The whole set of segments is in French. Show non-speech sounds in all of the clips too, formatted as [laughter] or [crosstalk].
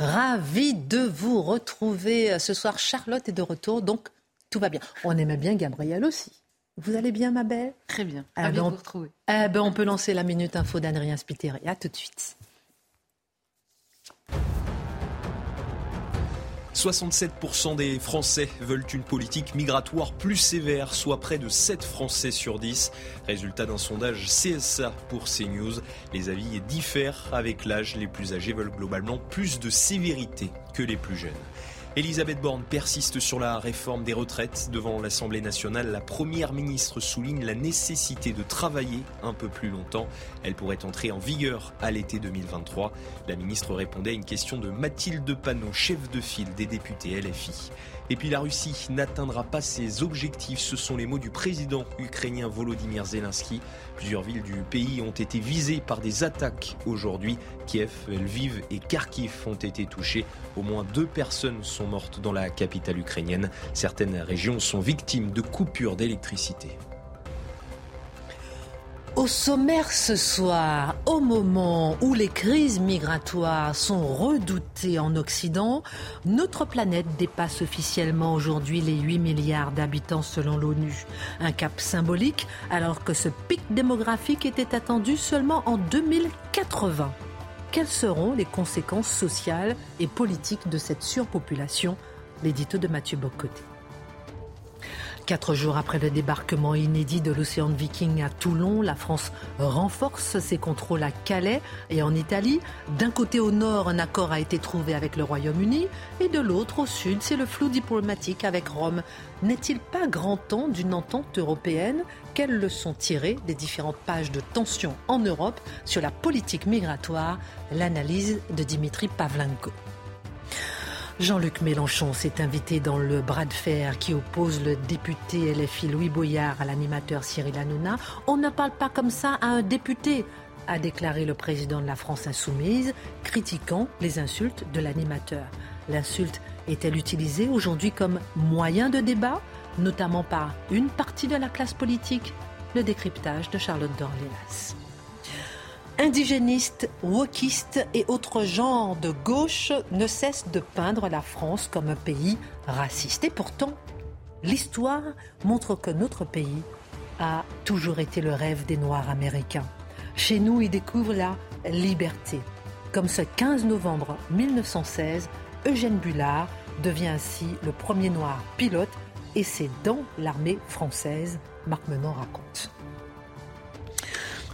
Ravi de vous retrouver ce soir. Charlotte est de retour, donc tout va bien. On aimait bien Gabriel aussi. Vous allez bien, ma belle? Très bien. Ah, Ravi ben, de vous retrouver. Eh ben, on peut lancer la minute info d'Adrien Spiteri. À tout de suite. 67% des Français veulent une politique migratoire plus sévère, soit près de 7 Français sur 10. Résultat d'un sondage CSA pour CNews. Les avis diffèrent avec l'âge. Les plus âgés veulent globalement plus de sévérité que les plus jeunes. Elisabeth Borne persiste sur la réforme des retraites. Devant l'Assemblée nationale, la Première ministre souligne la nécessité de travailler un peu plus longtemps. Elle pourrait entrer en vigueur à l'été 2023. La ministre répondait à une question de Mathilde Panot, chef de file des députés LFI. Et puis la Russie n'atteindra pas ses objectifs, ce sont les mots du président ukrainien Volodymyr Zelensky. Plusieurs villes du pays ont été visées par des attaques aujourd'hui. Kiev, Lviv et Kharkiv ont été touchés. Au moins deux personnes sont mortes dans la capitale ukrainienne. Certaines régions sont victimes de coupures d'électricité. Au sommaire ce soir, au moment où les crises migratoires sont redoutées en Occident, notre planète dépasse officiellement aujourd'hui les 8 milliards d'habitants selon l'ONU. Un cap symbolique alors que ce pic démographique était attendu seulement en 2080. Quelles seront les conséquences sociales et politiques de cette surpopulation? L'édito de Mathieu Bocoté. Quatre jours après le débarquement inédit de l'Océan Viking à Toulon, la France renforce ses contrôles à Calais et en Italie. D'un côté au nord, un accord a été trouvé avec le Royaume-Uni et de l'autre au sud, c'est le flou diplomatique avec Rome. N'est-il pas grand temps d'une entente européenne? Quelles leçons tirées des différentes pages de tension en Europe sur la politique migratoire? L'analyse de Dimitri Pavlenko. Jean-Luc Mélenchon s'est invité dans le bras de fer qui oppose le député LFI Louis Boyard à l'animateur Cyril Hanouna. On ne parle pas comme ça à un député, a déclaré le président de la France insoumise, critiquant les insultes de l'animateur. L'insulte est-elle utilisée aujourd'hui comme moyen de débat, notamment par une partie de la classe politique? Le décryptage de Charlotte Dorléas. Indigénistes, wokistes et autres genres de gauche ne cessent de peindre la France comme un pays raciste. Et pourtant, l'histoire montre que notre pays a toujours été le rêve des Noirs américains. Chez nous, ils découvrent la liberté. Comme ce 15 novembre 1916, Eugène Bullard devient ainsi le premier Noir pilote et c'est dans l'armée française, Marc Menon raconte.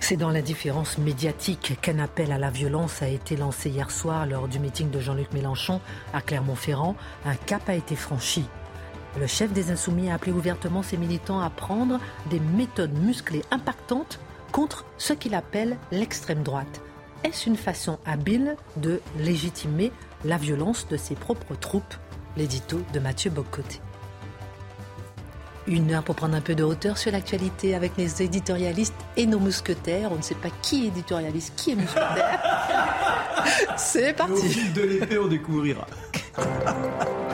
C'est dans l'indifférence médiatique qu'un appel à la violence a été lancé hier soir lors du meeting de Jean-Luc Mélenchon à Clermont-Ferrand. Un cap a été franchi. Le chef des Insoumis a appelé ouvertement ses militants à prendre des méthodes musclées impactantes contre ce qu'il appelle l'extrême droite. Est-ce une façon habile de légitimer la violence de ses propres troupes? L'édito de Mathieu Bocoté. Une heure pour prendre un peu de hauteur sur l'actualité avec les éditorialistes et nos mousquetaires. On ne sait pas qui est éditorialiste, qui est mousquetaire. [laughs] C'est Au parti. fil de l'épée, on découvrira. [laughs]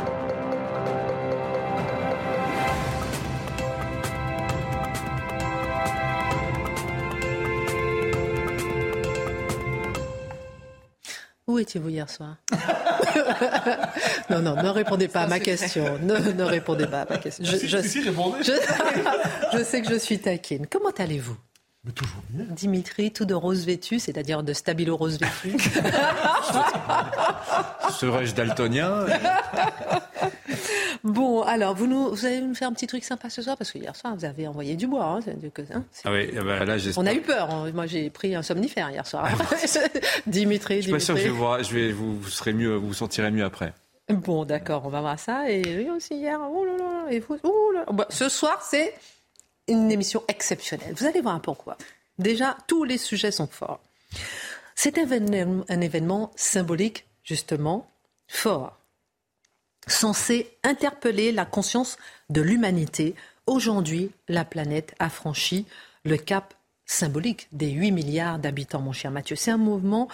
Où étiez-vous hier soir [laughs] Non, non, ne répondez pas à ma question. Ne, ne répondez pas à ma question. Je, je- Si, répondez. je- je sais que je suis taquine. Comment allez-vous? Mais toujours bien. Dimitri, tout de rose vêtu, c'est-à-dire de stabilo rose vêtu. [laughs] Serais-je daltonien Bon, alors, vous, nous, vous allez nous faire un petit truc sympa ce soir Parce que hier soir, vous avez envoyé du bois. hein, que- hein, Ah oui, ah bah là. On a eu peur. hein. Moi, j'ai pris un somnifère hier soir. [laughs] Dimitri, Je suis pas sûr que je, vais voir- je vais vous, vous serez mieux, vous vous sentirez mieux après. Bon, d'accord, on va voir ça. Et lui aussi hier. Oh là là, et vous, oh là ce soir, c'est une émission exceptionnelle. Vous allez voir pourquoi. Déjà, tous les sujets sont forts. C'est un un événement symbolique, justement, fort, censé interpeller la conscience de l'humanité. Aujourd'hui, la planète a franchi le cap symbolique des 8 milliards d'habitants, mon cher Mathieu. C'est un mouvement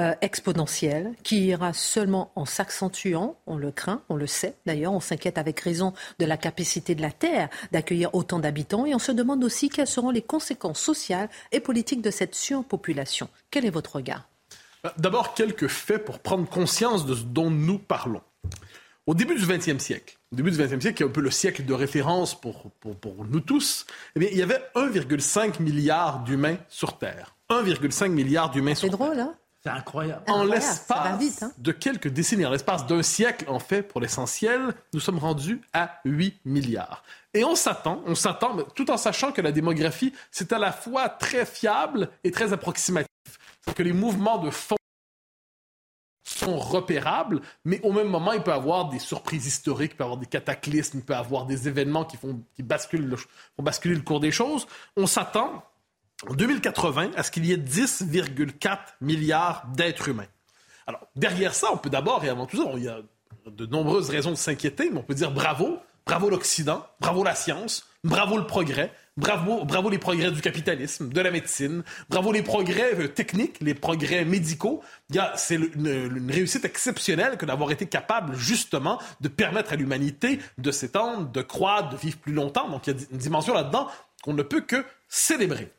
euh, exponentiel qui ira seulement en s'accentuant, on le craint, on le sait d'ailleurs, on s'inquiète avec raison de la capacité de la Terre d'accueillir autant d'habitants et on se demande aussi quelles seront les conséquences sociales et politiques de cette surpopulation. Quel est votre regard? D'abord, quelques faits pour prendre conscience de ce dont nous parlons. Au début du 20e siècle, au début du 20e siècle, qui est un peu le siècle de référence pour, pour, pour nous tous, eh bien, il y avait 1,5 milliard d'humains sur Terre. 1,5 milliard d'humains sur Terre. C'est drôle, hein? C'est incroyable. En l'espace hein? de quelques décennies, en l'espace d'un siècle, en fait, pour l'essentiel, nous sommes rendus à 8 milliards. Et on s'attend, on s'attend, tout en sachant que la démographie, c'est à la fois très fiable et très approximatif. Que les mouvements de fond sont repérables, mais au même moment, il peut y avoir des surprises historiques, il peut avoir des cataclysmes, il peut y avoir des événements qui font, qui basculent font basculer le cours des choses. On s'attend en 2080 à ce qu'il y ait 10,4 milliards d'êtres humains. Alors, derrière ça, on peut d'abord et avant tout ça, il y a de nombreuses raisons de s'inquiéter, mais on peut dire bravo, bravo l'Occident, bravo la science, bravo le progrès, bravo, bravo les progrès du capitalisme, de la médecine, bravo les progrès euh, techniques, les progrès médicaux. C'est une, une, réussite exceptionnelle que d'avoir été capable justement de permettre à l'humanité de s'étendre, de croître, de vivre plus longtemps. Donc il y a une dimension là-dedans qu'on ne peut que célébrer.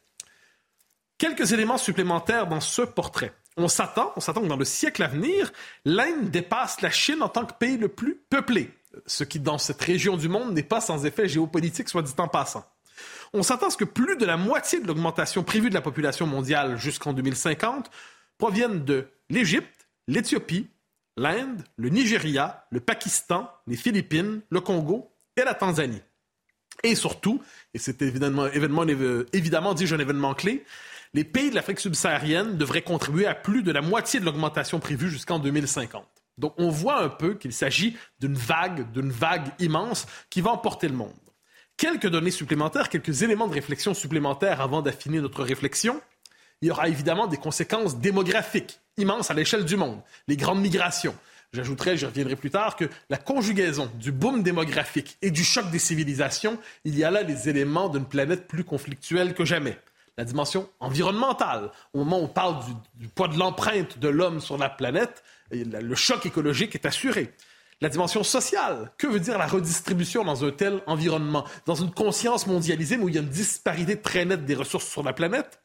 Quelques éléments supplémentaires dans ce portrait. On s'attend, on s'attend que dans le siècle à venir, l'Inde dépasse la Chine en tant que pays le plus peuplé, ce qui dans cette région du monde n'est pas sans effet géopolitique, soit dit en passant. On s'attend à ce que plus de la moitié de l'augmentation prévue de la population mondiale jusqu'en 2050 provienne de l'Égypte, l'Éthiopie, l'Inde, le Nigeria, le Pakistan, les Philippines, le Congo et la Tanzanie. Et surtout, et c'est évidemment, événement, évidemment dis-je un événement clé, les pays de l'Afrique subsaharienne devraient contribuer à plus de la moitié de l'augmentation prévue jusqu'en 2050. Donc on voit un peu qu'il s'agit d'une vague, d'une vague immense qui va emporter le monde. Quelques données supplémentaires, quelques éléments de réflexion supplémentaires avant d'affiner notre réflexion. Il y aura évidemment des conséquences démographiques immenses à l'échelle du monde, les grandes migrations. J'ajouterai, j'y reviendrai plus tard, que la conjugaison du boom démographique et du choc des civilisations, il y a là les éléments d'une planète plus conflictuelle que jamais la dimension environnementale. Au moment où on parle du, poids de l'empreinte de l'homme sur la planète, le choc écologique est assuré. La dimension sociale, que veut dire la redistribution dans un tel environnement, dans une conscience mondialisée où il y a une disparité très nette des ressources sur la planète,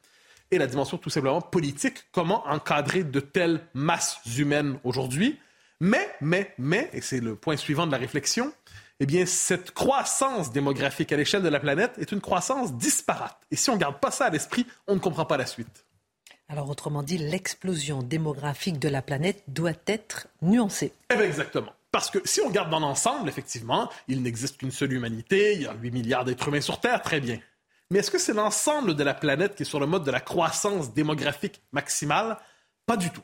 et la dimension tout simplement politique, comment encadrer de telles masses humaines aujourd'hui? Mais, mais, mais, et c'est le point suivant de la réflexion, eh bien, cette croissance démographique à l'échelle de la planète est une croissance disparate. Et si on ne garde pas ça à l'esprit, on ne comprend pas la suite. Alors, autrement dit, l'explosion démographique de la planète doit être nuancée. Eh bien, exactement. Parce que si on regarde dans l'ensemble, effectivement, il n'existe qu'une seule humanité, il y a 8 milliards d'êtres humains sur Terre, très bien. Mais est-ce que c'est l'ensemble de la planète qui est sur le mode de la croissance démographique maximale? Pas du tout.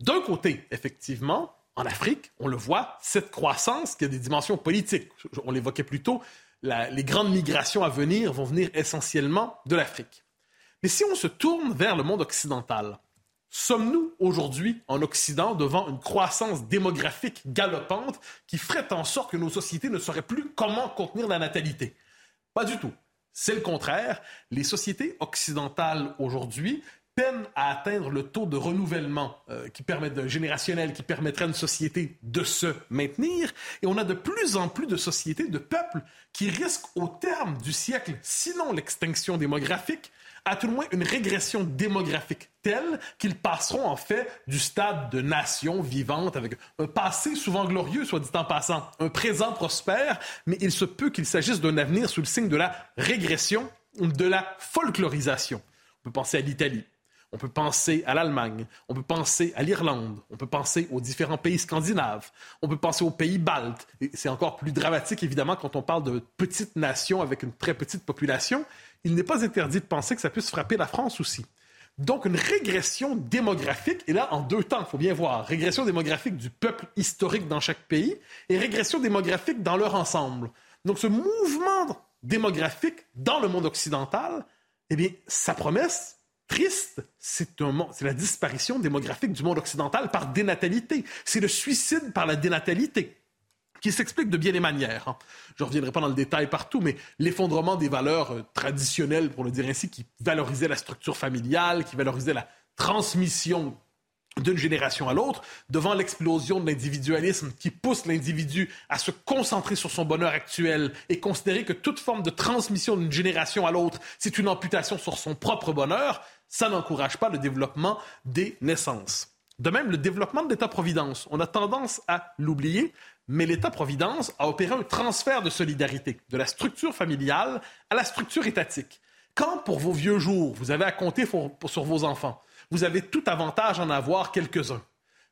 D'un côté, effectivement, en Afrique, on le voit, cette croissance qui a des dimensions politiques. On l'évoquait plus tôt, les grandes migrations à venir vont venir essentiellement de l'Afrique. Mais si on se tourne vers le monde occidental, sommes-nous aujourd'hui en Occident devant une croissance démographique galopante qui ferait en sorte que nos sociétés ne sauraient plus comment contenir la natalité? Pas du tout. C'est le contraire. Les sociétés occidentales aujourd'hui peine à atteindre le taux de renouvellement euh, qui permet générationnel qui permettrait à une société de se maintenir. Et on a de plus en plus de sociétés, de peuples qui risquent au terme du siècle, sinon l'extinction démographique, à tout le moins une régression démographique telle qu'ils passeront en fait du stade de nation vivante avec un passé souvent glorieux, soit dit en passant, un présent prospère, mais il se peut qu'il s'agisse d'un avenir sous le signe de la régression de la folklorisation. On peut penser à l'Italie, on peut penser à l'Allemagne, on peut penser à l'Irlande, on peut penser aux différents pays scandinaves, on peut penser aux pays baltes. C'est encore plus dramatique, évidemment, quand on parle de petites nations avec une très petite population. Il n'est pas interdit de penser que ça puisse frapper la France aussi. Donc, une régression démographique, et là, en deux temps, il faut bien voir, régression démographique du peuple historique dans chaque pays et régression démographique dans leur ensemble. Donc, ce mouvement démographique dans le monde occidental, eh bien, sa promesse, triste, c'est la disparition démographique du monde occidental par dénatalité. C'est le suicide par la dénatalité qui s'explique de bien des manières. Hein. Je ne reviendrai pas dans le détail partout, mais l'effondrement des valeurs euh, traditionnelles, pour le dire ainsi, qui valorisaient la structure familiale, qui valorisaient la transmission d'une génération à l'autre, devant l'explosion de l'individualisme qui pousse l'individu à se concentrer sur son bonheur actuel et considérer que toute forme de transmission d'une génération à l'autre, c'est une amputation sur son propre bonheur, ça n'encourage pas le développement des naissances. De même, le développement de l'État-providence, on a tendance à l'oublier, mais l'État-providence a opéré un transfert de solidarité de la structure familiale à la structure étatique. Quand, pour vos vieux jours, vous avez à compter sur vos enfants, vous avez tout avantage en avoir quelques-uns.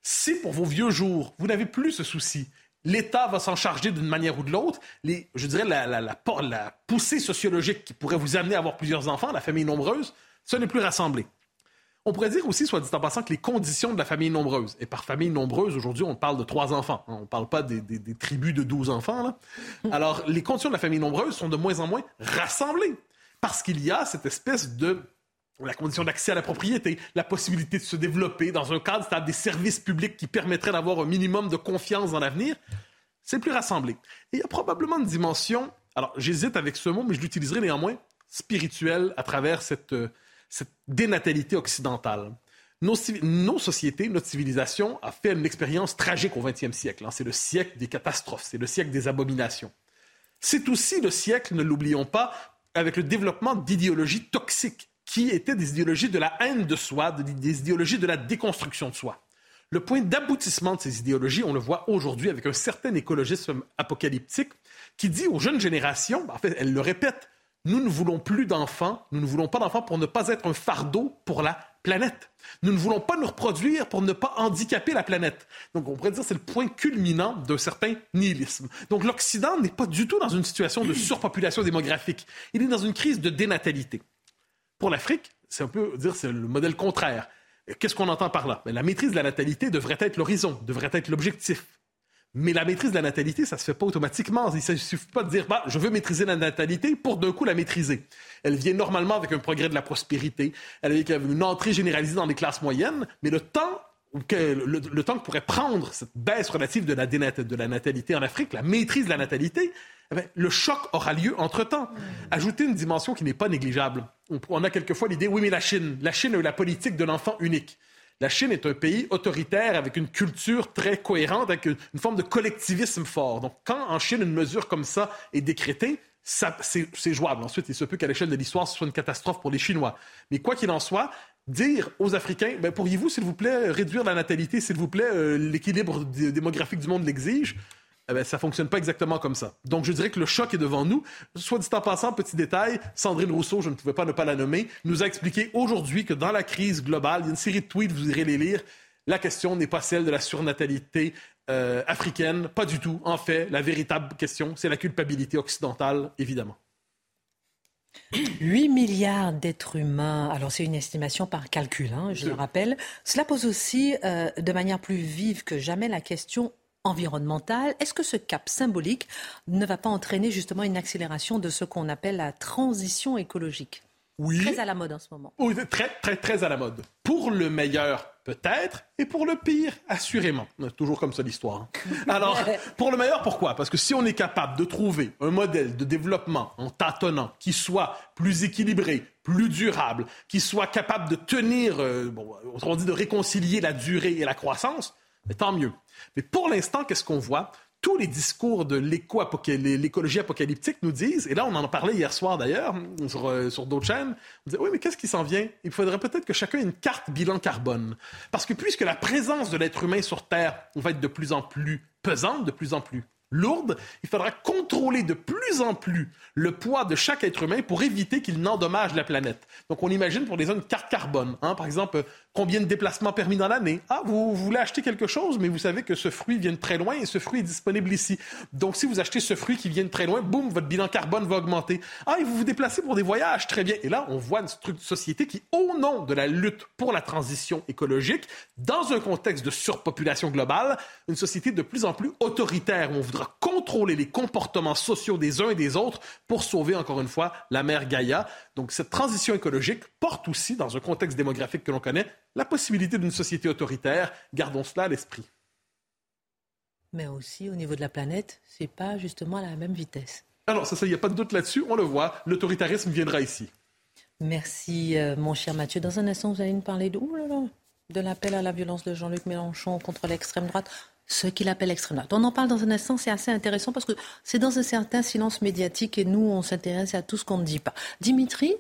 Si, pour vos vieux jours, vous n'avez plus ce souci, l'État va s'en charger d'une manière ou de l'autre, je dirais la, la, poussée sociologique qui pourrait vous amener à avoir plusieurs enfants, la famille nombreuse, ce n'est plus rassemblé. On pourrait dire aussi, soit dit en passant, que les conditions de la famille nombreuse, et par famille nombreuse, aujourd'hui, on parle de trois enfants, hein, on ne parle pas des, tribus de douze enfants, là. alors les conditions de la famille nombreuse sont de moins en moins rassemblées, parce qu'il y a cette espèce de la condition d'accès à la propriété, la possibilité de se développer dans un cadre stable des services publics qui permettraient d'avoir un minimum de confiance dans l'avenir, c'est plus rassemblé. Et il y a probablement une dimension, alors j'hésite avec ce mot, mais je l'utiliserai néanmoins, spirituelle à travers cette, euh, cette dénatalité occidentale. Nos, sociétés, notre civilisation a fait une expérience tragique au XXe siècle. Hein. C'est le siècle des catastrophes, c'est le siècle des abominations. C'est aussi le siècle, ne l'oublions pas, avec le développement d'idéologies toxiques qui étaient des idéologies de la haine de soi, des idéologies de la déconstruction de soi. Le point d'aboutissement de ces idéologies, on le voit aujourd'hui avec un certain écologisme apocalyptique qui dit aux jeunes générations, en fait, elle le répète, nous ne voulons plus d'enfants, nous ne voulons pas d'enfants pour ne pas être un fardeau pour la planète. Nous ne voulons pas nous reproduire pour ne pas handicaper la planète. Donc on pourrait dire que c'est le point culminant d'un certain nihilisme. Donc l'Occident n'est pas du tout dans une situation de surpopulation démographique. Il est dans une crise de dénatalité. Pour l'Afrique, c'est un peu dire c'est le modèle contraire. Qu'est-ce qu'on entend par là? Ben, la maîtrise de la natalité devrait être l'horizon, devrait être l'objectif. Mais la maîtrise de la natalité, ça se fait pas automatiquement. Il ne suffit pas de dire, bah, je veux maîtriser la natalité pour d'un coup la maîtriser. Elle vient normalement avec un progrès de la prospérité, elle avec une entrée généralisée dans les classes moyennes, mais le temps que, le, temps que pourrait prendre cette baisse relative de la, de la natalité en Afrique, la maîtrise de la natalité, eh le choc aura lieu entre-temps. Ajouter une dimension qui n'est pas négligeable. On, on a quelquefois l'idée, oui, mais la Chine, la Chine a eu la politique de l'enfant unique. La Chine est un pays autoritaire avec une culture très cohérente, avec une, forme de collectivisme fort. Donc, quand en Chine une mesure comme ça est décrétée, c'est jouable. Ensuite, il se peut qu'à l'échelle de l'histoire, ce soit une catastrophe pour les Chinois. Mais quoi qu'il en soit, dire aux Africains, ben, pourriez-vous, s'il vous plaît, réduire la natalité, s'il vous plaît, euh, l'équilibre démographique du monde l'exige, eh bien, ça fonctionne pas exactement comme ça. Donc, je dirais que le choc est devant nous. Soit dit en passant, petit détail, Sandrine Rousseau, je ne pouvais pas ne pas la nommer, nous a expliqué aujourd'hui que dans la crise globale, il y a une série de tweets, vous irez les lire, la question n'est pas celle de la surnatalité euh, africaine, pas du tout. En fait, la véritable question, c'est la culpabilité occidentale, évidemment. 8 milliards d'êtres humains, alors c'est une estimation par calcul, hein, je le rappelle. Cela pose aussi euh, de manière plus vive que jamais la question environnementale. Est-ce que ce cap symbolique ne va pas entraîner justement une accélération de ce qu'on appelle la transition écologique? Oui. Très à la mode en ce moment. Oui, très, très, très à la mode. Pour le meilleur, peut-être, et pour le pire, assurément. Toujours comme ça l'histoire. Hein. [laughs] Alors, pour le meilleur, pourquoi? Parce que si on est capable de trouver un modèle de développement en tâtonnant qui soit plus équilibré, plus durable, qui soit capable de tenir, euh, bon, autrement dit, de réconcilier la durée et la croissance, mais tant mieux. Mais pour l'instant, qu'est-ce qu'on voit? Tous les discours de l'écologie apocalyptique nous disent, et là on en a parlé hier soir d'ailleurs sur, euh, sur d'autres chaînes, on dit oui mais qu'est-ce qui s'en vient? Il faudrait peut-être que chacun ait une carte bilan carbone. Parce que puisque la présence de l'être humain sur Terre va être de plus en plus pesante, de plus en plus lourde, il faudra contrôler de plus en plus le poids de chaque être humain pour éviter qu'il n'endommage la planète. Donc on imagine pour les zones carte carbone, hein, par exemple, combien de déplacements permis dans l'année? Ah, vous, voulez acheter quelque chose, mais vous savez que ce fruit vient de très loin et ce fruit est disponible ici. Donc si vous achetez ce fruit qui vient de très loin, boum, votre bilan carbone va augmenter. Ah, et vous vous déplacez pour des voyages, très bien. Et là, on voit une société qui, au nom de la lutte pour la transition écologique, dans un contexte de surpopulation globale, une société de plus en plus autoritaire où on voudra suivre, contrôler les comportements sociaux des uns et des autres pour sauver, encore une fois, la mer Gaïa. Donc cette transition écologique porte aussi, dans un contexte démographique que l'on connaît, la possibilité d'une société autoritaire. Gardons cela à l'esprit. Mais aussi, au niveau de la planète, c'est pas justement à la même vitesse. Alors, ça, il n'y a pas de doute là-dessus, on le voit, l'autoritarisme viendra ici. Merci, euh, mon cher Mathieu. Dans un instant, vous allez nous parler de, de l'appel à la violence de Jean-Luc Mélenchon contre l'extrême droite ce qu'il appelle l'extrême droite. On en parle dans un instant, c'est assez intéressant parce que c'est dans un certain silence médiatique et nous, on s'intéresse à tout ce qu'on ne dit pas. Dimitri,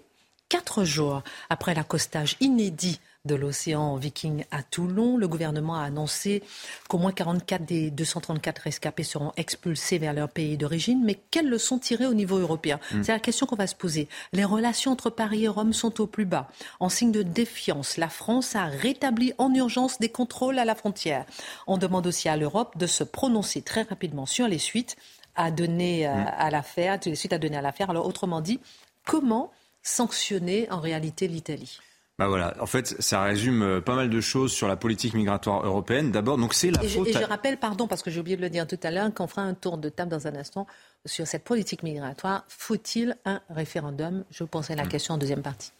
quatre jours après l'accostage inédit de l'océan Viking à Toulon. Le gouvernement a annoncé qu'au moins 44 des 234 rescapés seront expulsés vers leur pays d'origine. Mais quelles leçons tirer au niveau européen hmm. C'est la question qu'on va se poser. Les relations entre Paris et Rome sont au plus bas. En signe de défiance, la France a rétabli en urgence des contrôles à la frontière. On demande aussi à l'Europe de se prononcer très rapidement sur les suites à donner euh, hmm. à l'affaire, les suites à donner à l'affaire. Alors autrement dit, comment sanctionner en réalité l'Italie? Bah voilà, en fait, ça résume euh, pas mal de choses sur la politique migratoire européenne. D'abord, donc c'est la et faute. Je, et je rappelle, pardon, parce que j'ai oublié de le dire tout à l'heure, qu'on fera un tour de table dans un instant sur cette politique migratoire. Faut-il un référendum? Je vous poserai la hmm. question en deuxième partie.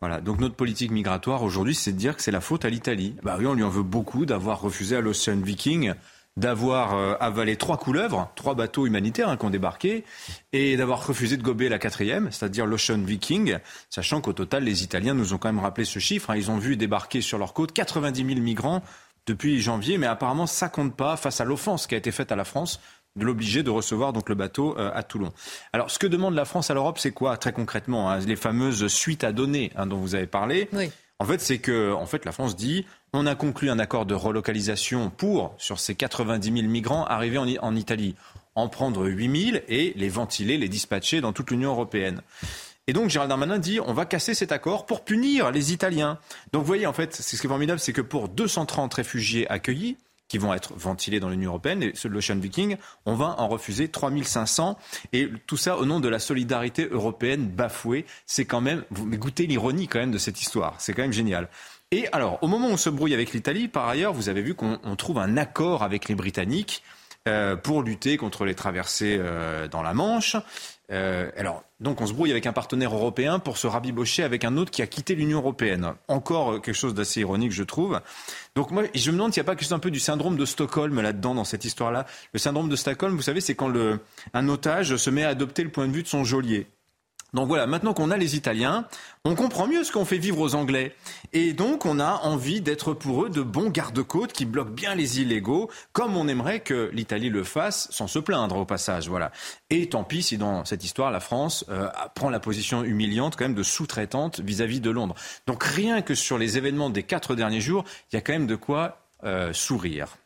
Voilà, donc notre politique migratoire aujourd'hui, c'est de dire que c'est la faute à l'Italie. Bah oui, on lui en veut beaucoup d'avoir refusé à l'Ocean Viking d'avoir euh, avalé trois couleuvres, trois bateaux humanitaires hein, qui ont débarqué, et d'avoir refusé de gober la quatrième, c'est-à-dire l'Ocean Viking, sachant qu'au total, les Italiens nous ont quand même rappelé ce chiffre. Hein. ils ont vu débarquer sur leur côte 90 000 migrants depuis janvier, mais apparemment ça compte pas face à l'offense qui a été faite à la France de l'obliger de recevoir donc le bateau euh, à Toulon. Alors, ce que demande la France à l'Europe, c'est quoi très concrètement hein, Les fameuses suites à donner dont vous avez parlé? Oui. En fait, c'est que en fait, la France dit on a conclu un accord de relocalisation pour, sur ces 90 000 migrants arrivés en, Italie, en prendre 8 000 et les ventiler, les dispatcher dans toute l'Union européenne. Et donc Gérald Darmanin dit on va casser cet accord pour punir les Italiens. Donc vous voyez, en fait, ce qui est formidable, c'est que pour 230 réfugiés accueillis, qui vont être ventilés dans l'Union européenne, et ceux de l'Ocean Viking, on va en refuser 3500. Et tout ça au nom de la solidarité européenne bafouée. C'est quand même, vous goûtez l'ironie quand même de cette histoire. C'est quand même génial. Et alors, au moment où on se brouille avec l'Italie, par ailleurs, vous avez vu qu'on trouve un accord avec les Britanniques euh, pour lutter contre les traversées euh, dans la Manche. Euh, alors, donc on se brouille avec un partenaire européen pour se rabibocher avec un autre qui a quitté l'Union européenne. Encore quelque chose d'assez ironique, je trouve. Donc moi, je me demande s'il n'y a pas quelque chose un peu du syndrome de Stockholm là-dedans, dans cette histoire-là. Le syndrome de Stockholm, vous savez, c'est quand le, un otage se met à adopter le point de vue de son geôlier. Donc voilà, maintenant qu'on a les Italiens, on comprend mieux ce qu'on fait vivre aux Anglais. Et donc on a envie d'être pour eux de bons gardes-côtes qui bloquent bien les illégaux, comme on aimerait que l'Italie le fasse, sans se plaindre au passage. Voilà. Et tant pis si dans cette histoire, la France euh, prend la position humiliante quand même de sous-traitante vis-à-vis de Londres. Donc rien que sur les événements des quatre derniers jours, il y a quand même de quoi euh, sourire.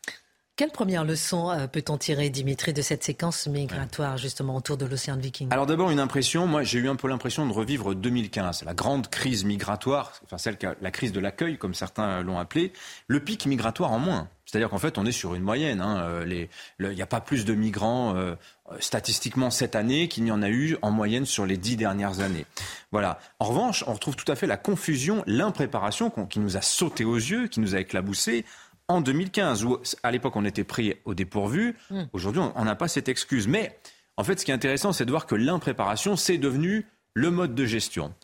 Quelle première leçon euh, peut-on tirer, Dimitri, de cette séquence migratoire justement autour de l'océan Viking? Alors d'abord une impression, moi j'ai eu un peu l'impression de revivre 2015, la grande crise migratoire, enfin celle la crise de l'accueil comme certains l'ont appelé, le pic migratoire en moins. C'est-à-dire qu'en fait on est sur une moyenne. Hein. Euh, il n'y a pas plus de migrants euh, statistiquement cette année qu'il n'y en a eu en moyenne sur les dix dernières années. Voilà. En revanche, on retrouve tout à fait la confusion, l'impréparation qui nous a sauté aux yeux, qui nous a éclaboussé en 2015, où à l'époque on était pris au dépourvu. Hmm. Aujourd'hui, on n'a pas cette excuse. Mais en fait, ce qui est intéressant, c'est de voir que l'impréparation, c'est devenu le mode de gestion.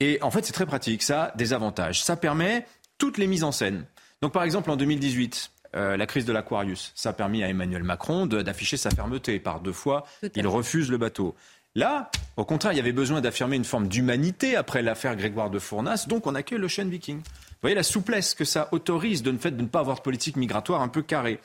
Et en fait, c'est très pratique. Ça a des avantages. Ça permet toutes les mises en scène. Donc, par exemple, en 2018, euh, la crise de l'Aquarius, ça a permis à Emmanuel Macron d'afficher sa fermeté. Par deux fois, il refuse le bateau. Là, au contraire, il y avait besoin d'affirmer une forme d'humanité après l'affaire Grégoire de Fournas, donc on accueille le chêne viking. Vous voyez la souplesse que ça autorise de fait de ne pas avoir de politique migratoire un peu carrée.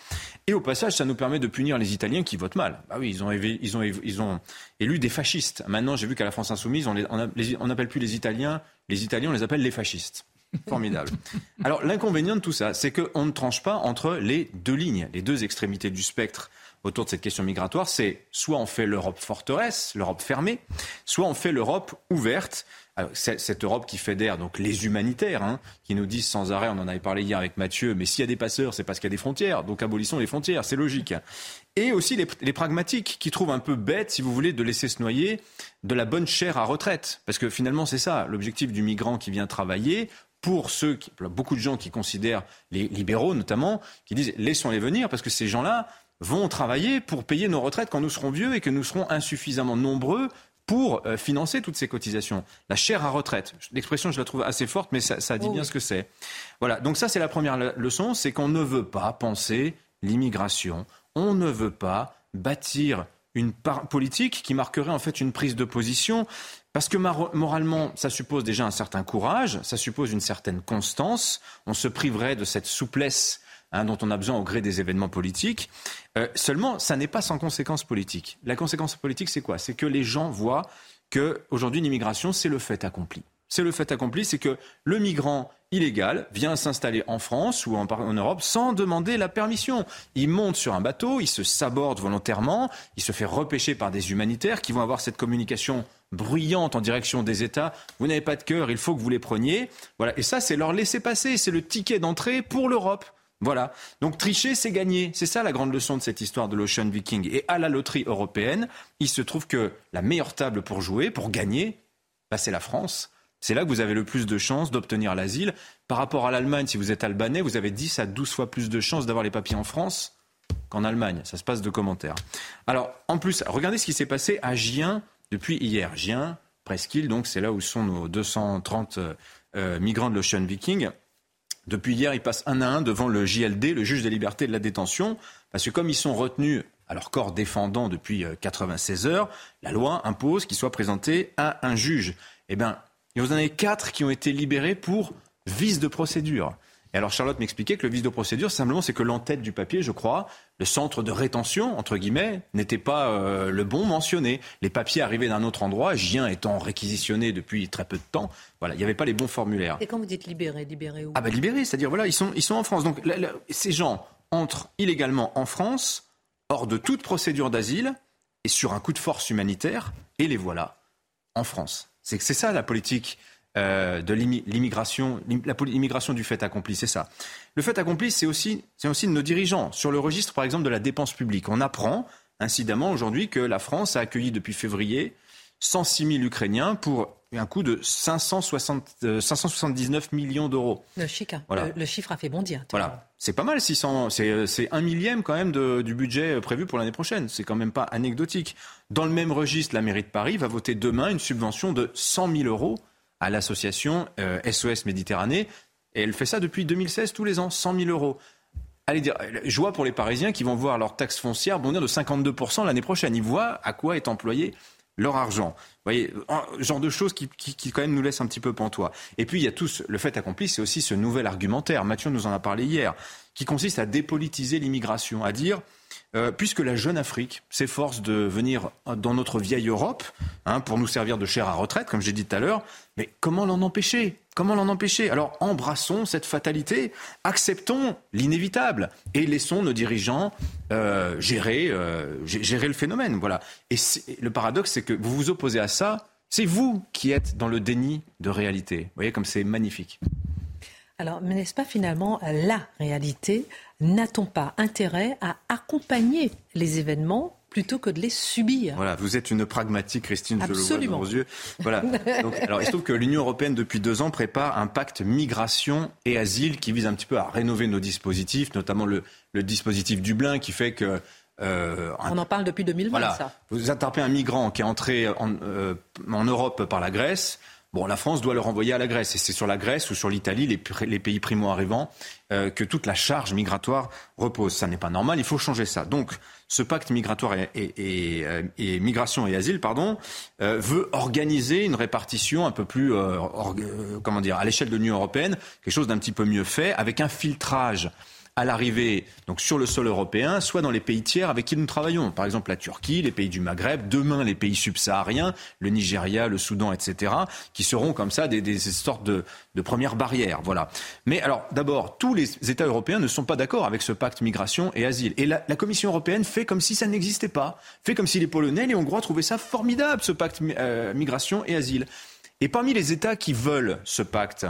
Et au passage, ça nous permet de punir les Italiens qui votent mal. Bah oui, ils ont, ils ont, ils ont élu des fascistes. Maintenant, j'ai vu qu'à la France Insoumise, on n'appelle plus les Italiens, les Italiens, on les appelle les fascistes. Formidable. [laughs] Alors l'inconvénient de tout ça, c'est qu'on ne tranche pas entre les deux lignes, les deux extrémités du spectre autour de cette question migratoire. C'est soit on fait l'Europe forteresse, l'Europe fermée, soit on fait l'Europe ouverte cette Europe qui fédère donc les humanitaires, hein, qui nous disent sans arrêt, on en avait parlé hier avec Mathieu, mais s'il y a des passeurs, c'est parce qu'il y a des frontières, donc abolissons les frontières, c'est logique. Et aussi les, les, pragmatiques qui trouvent un peu bête, si vous voulez, de laisser se noyer de la bonne chair à retraite, parce que finalement c'est ça l'objectif du migrant qui vient travailler. Pour ceux, qui, beaucoup de gens qui considèrent les libéraux notamment, qui disent laissons-les venir parce que ces gens-là, vont travailler pour payer nos retraites quand nous serons vieux et que nous serons insuffisamment nombreux pour euh, financer toutes ces cotisations. La chair à retraite, l'expression je la trouve assez forte, mais ça, dit oh bien ce que c'est. Voilà, donc ça c'est la première leçon, c'est qu'on ne veut pas penser l'immigration, on ne veut pas bâtir une politique qui marquerait en fait une prise de position, parce que moralement, ça suppose déjà un certain courage, ça suppose une certaine constance, on se priverait de cette souplesse Hein, dont on a besoin au gré des événements politiques. Euh, seulement, ça n'est pas sans conséquence politique. La conséquence politique, c'est quoi? C'est que les gens voient qu'aujourd'hui, l'immigration, c'est le fait accompli. C'est le fait accompli, c'est que le migrant illégal vient s'installer en France ou en, en, Europe sans demander la permission. Il monte sur un bateau, il se saborde volontairement, il se fait repêcher par des humanitaires qui vont avoir cette communication bruyante en direction des États. Vous n'avez pas de cœur, il faut que vous les preniez. Voilà. Et ça, c'est leur laisser passer, c'est le ticket d'entrée pour l'Europe. Voilà. Donc tricher, c'est gagner. C'est ça la grande leçon de cette histoire de l'Ocean Viking. Et à la loterie européenne, il se trouve que la meilleure table pour jouer, pour gagner, bah, c'est la France. C'est là que vous avez le plus de chances d'obtenir l'asile. Par rapport à l'Allemagne, si vous êtes albanais, vous avez 10 à 12 fois plus de chances d'avoir les papiers en France qu'en Allemagne. Ça se passe de commentaires. Alors, en plus, regardez ce qui s'est passé à Gien depuis hier. Gien, Presqu'île, donc c'est là où sont nos 230 euh, migrants de l'Ocean Viking. Depuis hier, ils passent un à un devant le JLD, le juge des libertés de la détention, parce que comme ils sont retenus à leur corps défendant depuis 96 euh, heures, la loi impose qu'ils soient présentés à un juge. Eh bien, il y en a quatre qui ont été libérés pour vice de procédure. Et alors Charlotte m'expliquait que le vice de procédure, simplement, c'est que l'entête du papier, je crois, le centre de rétention, entre guillemets, n'était pas euh, le bon mentionné. Les papiers arrivaient d'un autre endroit, Gien étant réquisitionné depuis très peu de temps. Voilà, il n'y avait pas les bons formulaires. Et quand vous dites libéré, libéré où? Ah ben libéré, c'est-à-dire voilà, ils sont, ils sont en France. Donc ces gens entrent illégalement en France, hors de toute procédure d'asile, et sur un coup de force humanitaire, et les voilà en France. C'est ça la politique euh, de l'immigration, l'immigration du fait accompli, c'est ça. Le fait accompli, c'est aussi, c'est aussi de nos dirigeants. Sur le registre, par exemple, de la dépense publique, on apprend incidemment aujourd'hui que la France a accueilli depuis février 106 000 Ukrainiens pour un coût de 560, 579 euh, millions d'euros. Le, chiffre, le, chiffre a fait bondir. Voilà, c'est pas mal, 600, c'est un millième quand même de, du budget prévu pour l'année prochaine. C'est quand même pas anecdotique. Dans le même registre, la mairie de Paris va voter demain une subvention de 100 000 euros à l'association SOS euh, Méditerranée. Et elle fait ça depuis 2016, tous les ans, 100 000 euros. Allez dire, joie pour les Parisiens qui vont voir leur taxe foncière bondir de 52% l'année prochaine. Ils voient à quoi est employé leur argent. Vous voyez, genre de choses qui, qui, quand même nous laissent un petit peu pantois. Et puis il y a tous, le fait accompli, c'est aussi ce nouvel argumentaire. Mathieu nous en a parlé hier, qui consiste à dépolitiser l'immigration, à dire euh, puisque la jeune Afrique s'efforce de venir dans notre vieille Europe hein, pour nous servir de chair à retraite, comme j'ai dit tout à l'heure, mais comment l'en empêcher? Comment l'en empêcher? Alors embrassons cette fatalité, acceptons l'inévitable et laissons nos dirigeants euh, gérer, euh, gérer le phénomène. Voilà. Et le paradoxe, c'est que vous vous opposez à ça, c'est vous qui êtes dans le déni de réalité. Vous voyez comme c'est magnifique. Alors, mais n'est-ce pas finalement la réalité N'a-t-on pas intérêt à accompagner les événements plutôt que de les subir. Voilà, vous êtes une pragmatique, Christine, je le vois dans vos yeux. Voilà. [laughs] alors, il se trouve que l'Union européenne, depuis deux ans, prépare un pacte migration et asile qui vise un petit peu à rénover nos dispositifs, notamment le, dispositif Dublin qui fait que euh, On en parle depuis 2020, voilà. ça. Vous attrapez un migrant qui est entré en, euh, en Europe par la Grèce. La France doit le renvoyer à la Grèce. Et c'est sur la Grèce ou sur l'Italie, les, pays primo-arrivants, euh, que toute la charge migratoire repose. Ça n'est pas normal, il faut changer ça. Donc, ce pacte migratoire et, euh, migration et asile, euh, veut organiser une répartition un peu plus, comment dire, à l'échelle de l'Union européenne, quelque chose d'un petit peu mieux fait, avec un filtrage à l'arrivée donc sur le sol européen, soit dans les pays tiers avec qui nous travaillons. Par exemple, la Turquie, les pays du Maghreb, demain les pays subsahariens, le Nigeria, le Soudan, etc., qui seront comme ça des, des sortes de, de premières barrières. Voilà. Mais alors, d'abord, tous les États européens ne sont pas d'accord avec ce pacte migration et asile. Et la, la Commission européenne fait comme si ça n'existait pas, fait comme si les Polonais les Hongrois trouvaient ça formidable, ce pacte euh, migration et asile. Et parmi les États qui veulent ce pacte,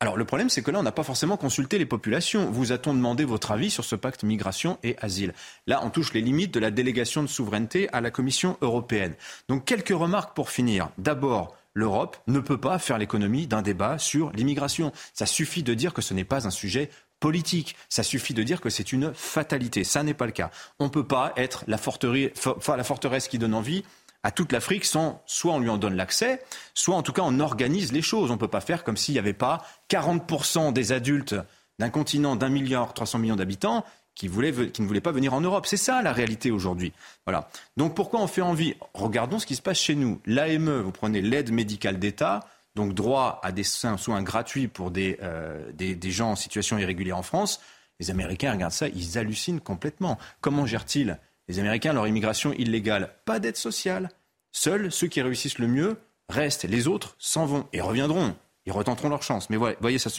alors le problème, c'est que là, on n'a pas forcément consulté les populations. Vous a-t-on demandé votre avis sur ce pacte migration et asile? Là, on touche les limites de la délégation de souveraineté à la Commission européenne. Donc quelques remarques pour finir. D'abord, l'Europe ne peut pas faire l'économie d'un débat sur l'immigration. Ça suffit de dire que ce n'est pas un sujet politique. Ça suffit de dire que c'est une fatalité. Ça n'est pas le cas. On ne peut pas être la forteresse qui donne envie à toute l'Afrique sans, soit on lui en donne l'accès, soit en tout cas on organise les choses. On ne peut pas faire comme s'il n'y avait pas 40% des adultes d'un continent d'un milliard 300 millions d'habitants qui, ne voulaient pas venir en Europe. C'est ça la réalité aujourd'hui. Voilà. Donc pourquoi on fait envie? Regardons ce qui se passe chez nous. L'AME, vous prenez l'aide médicale d'État, donc droit à des soins gratuits pour des, euh, des, des gens en situation irrégulière en France. Les Américains regardent ça, ils hallucinent complètement. Comment gèrent-ils les Américains, leur immigration illégale, pas d'aide sociale. Seuls ceux qui réussissent le mieux restent. Les autres s'en vont et reviendront. Ils retenteront leur chance. Mais voyez, ça,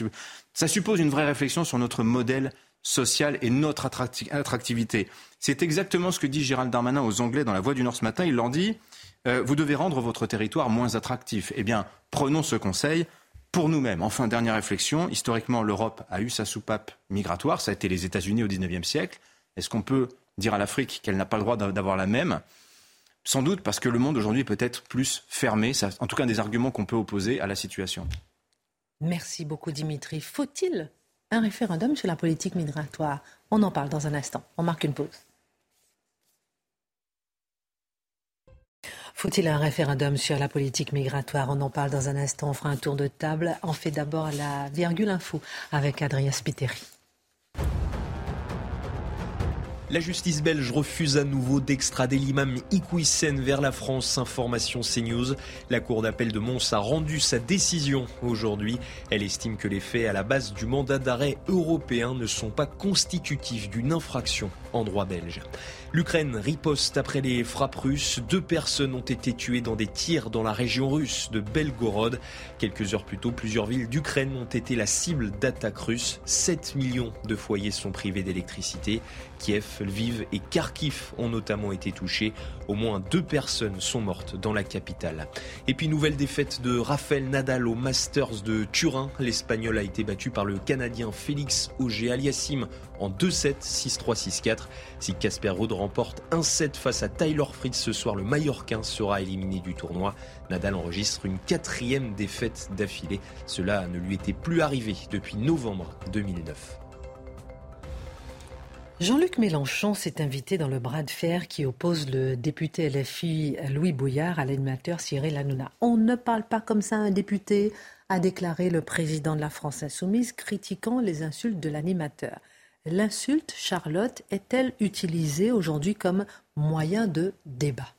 ça suppose une vraie réflexion sur notre modèle social et notre attractivité. C'est exactement ce que dit Gérald Darmanin aux Anglais dans La Voix du Nord ce matin. Il leur dit euh, Vous devez rendre votre territoire moins attractif. Eh bien, prenons ce conseil pour nous-mêmes. Enfin, dernière réflexion. Historiquement, l'Europe a eu sa soupape migratoire. Ça a été les États-Unis au XIXe siècle. Est-ce qu'on peut dire à l'Afrique qu'elle n'a pas le droit d'avoir la même. Sans doute parce que le monde aujourd'hui peut être plus fermé. En tout cas des arguments qu'on peut opposer à la situation. Merci beaucoup Dimitri. Faut-il un référendum sur la politique migratoire? On en parle dans un instant. On marque une pause. Faut-il un référendum sur la politique migratoire? On en parle dans un instant. On fera un tour de table. On fait d'abord la virgule info avec Adrien Spiteri. La justice belge refuse à nouveau d'extrader l'imam Iqwisen vers la France. Information CNews. La cour d'appel de Mons a rendu sa décision aujourd'hui. Elle estime que les faits à la base du mandat d'arrêt européen ne sont pas constitutifs d'une infraction en droit belge. L'Ukraine riposte après les frappes russes. Deux personnes ont été tuées dans des tirs dans la région russe de Belgorod. Quelques heures plus tôt, plusieurs villes d'Ukraine ont été la cible d'attaques russes. 7 millions de foyers sont privés d'électricité. Kiev, Lviv et Kharkiv ont notamment été touchés. Au moins deux personnes sont mortes dans la capitale. Et puis nouvelle défaite de Rafael Nadal au Masters de Turin. L'Espagnol a été battu par le Canadien Félix Auger-Aliassime en 2-7, 6-3, 6-4. Si Casper Ruud remporte un set face à Tyler Fritz ce soir, le Mallorquin sera éliminé du tournoi. Nadal enregistre une quatrième défaite d'affilée. Cela ne lui était plus arrivé depuis novembre 2009. Jean-Luc Mélenchon s'est invité dans le bras de fer qui oppose le député LFI Louis Bouillard à l'animateur Cyril Hanouna. On ne parle pas comme ça un député, a déclaré le président de la France insoumise, critiquant les insultes de l'animateur. L'insulte, Charlotte, est-elle utilisée aujourd'hui comme moyen de débat?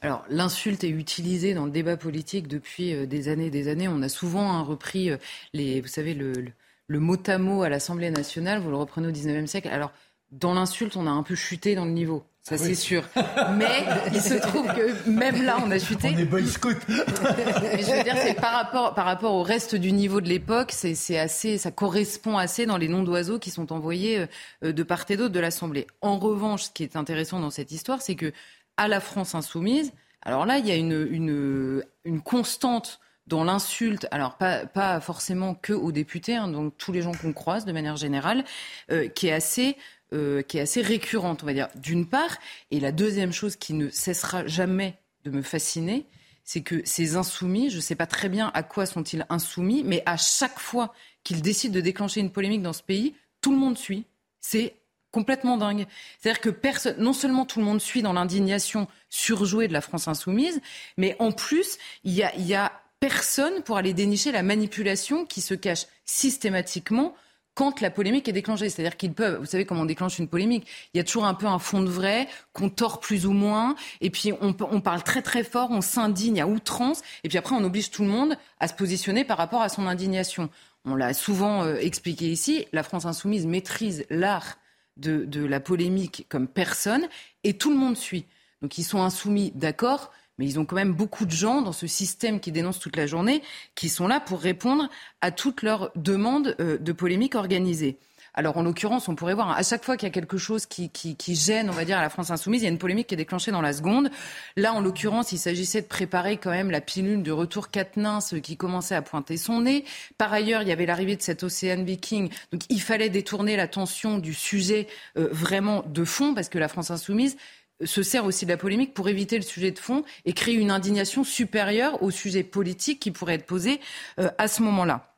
Alors, l'insulte est utilisée dans le débat politique depuis euh, des années et des années. On a souvent hein, repris euh, les, vous savez, le, mot à mot à l'Assemblée nationale. Vous le reprenez au 19e siècle. Alors, dans l'insulte, on a un peu chuté dans le niveau. Ça, ah c'est sûr. [laughs] Mais il se trouve que même là, on a chuté. On est boy scout. [laughs] Mais je veux dire, c'est par rapport, par rapport au reste du niveau de l'époque, c'est assez, ça correspond assez dans les noms d'oiseaux qui sont envoyés euh, de part et d'autre de l'Assemblée. En revanche, ce qui est intéressant dans cette histoire, c'est que à la France insoumise, alors là, il y a une, une, une constante dans l'insulte, alors pas, pas forcément que aux députés, hein, donc tous les gens qu'on croise de manière générale, euh, qui est assez euh, qui est assez récurrente, on va dire, d'une part. Et la deuxième chose qui ne cessera jamais de me fasciner, c'est que ces insoumis, je ne sais pas très bien à quoi sont-ils insoumis, mais à chaque fois qu'ils décident de déclencher une polémique dans ce pays, tout le monde suit. C'est complètement dingue. C'est-à-dire que personne, non seulement tout le monde suit dans l'indignation surjouée de la France insoumise, mais en plus, il y y a personne pour aller dénicher la manipulation qui se cache systématiquement quand la polémique est déclenchée. C'est-à-dire qu'ils peuvent, vous savez comment on déclenche une polémique, il y a toujours un peu un fond de vrai, qu'on tord plus ou moins, et puis on, parle très très fort, on s'indigne à outrance, et puis après on oblige tout le monde à se positionner par rapport à son indignation. On l'a souvent euh, expliqué ici, la France insoumise maîtrise l'art de, de la polémique comme personne, et tout le monde suit. Donc ils sont insoumis, d'accord, mais ils ont quand même beaucoup de gens dans ce système qui dénonce toute la journée, qui sont là pour répondre à toutes leurs demandes euh, de polémique organisée. Alors, en l'occurrence, on pourrait voir, à chaque fois qu'il y a quelque chose qui, qui, qui, gêne, on va dire, à la France insoumise, il y a une polémique qui est déclenchée dans la seconde. Là, en l'occurrence, il s'agissait de préparer quand même la pilule de retour Katnins qui commençait à pointer son nez. Par ailleurs, il y avait l'arrivée de cet Océan Viking. Donc, il fallait détourner l'attention du sujet euh, vraiment de fond, parce que la France insoumise, se sert aussi de la polémique pour éviter le sujet de fond et créer une indignation supérieure au sujet politique qui pourrait être posé euh, à ce moment-là.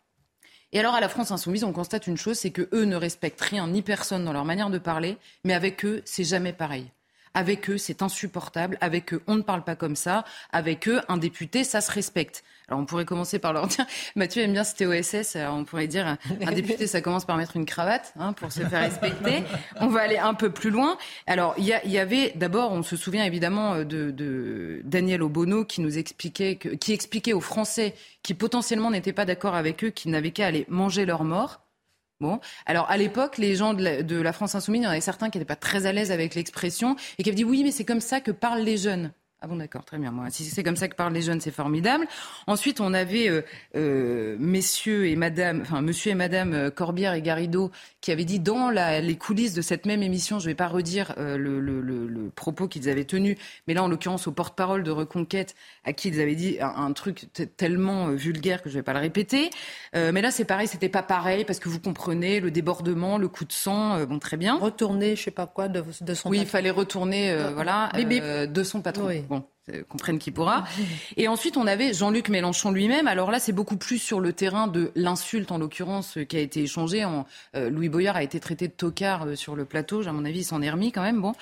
Et alors à la France insoumise, on constate une chose, c'est que eux ne respectent rien ni personne dans leur manière de parler, mais avec eux, c'est jamais pareil. Avec eux, c'est insupportable. Avec eux, on ne parle pas comme ça. Avec eux, un député, ça se respecte. Alors on pourrait commencer par leur dire, [laughs] Mathieu aime bien ce TOSS, alors on pourrait dire, un député, ça commence par mettre une cravate hein, pour se faire respecter. On va aller un peu plus loin. Alors il y, avait, d'abord, on se souvient évidemment de, de Daniel Obono qui nous expliquait, que, qui expliquait aux Français qui potentiellement n'étaient pas d'accord avec eux qu'ils n'avaient qu'à aller manger leur mort. Bon, alors à l'époque, les gens de la, France insoumise, il y en avait certains qui n'étaient pas très à l'aise avec l'expression et qui avaient dit oui, mais c'est comme ça que parlent les jeunes. Ah bon, d'accord, très bien. Moi, si c'est comme ça que parlent les jeunes, c'est formidable. Ensuite, on avait euh, euh, messieurs et madame, enfin monsieur et madame euh, Corbière et Garrido qui avaient dit dans la, les coulisses de cette même émission, je ne vais pas redire le, le, le, le, propos qu'ils avaient tenu, mais là, en l'occurrence, au porte-parole de Reconquête, à qui ils avaient dit un, un truc tellement vulgaire que je ne vais pas le répéter. mais là, c'est pareil, c'était pas pareil parce que vous comprenez le débordement, le coup de sang, bon, très bien. Retourner, je sais pas quoi, de, de son. Oui, il fallait retourner, voilà, de son patron. Oui. Bon, comprenne qui pourra. Et ensuite, on avait Jean-Luc Mélenchon lui-même. Alors là, c'est beaucoup plus sur le terrain de l'insulte, en l'occurrence, qui a été échangée. Euh, Louis Boyard a été traité de tocard euh, sur le plateau. À mon avis, il s'en est remis quand même. Bon.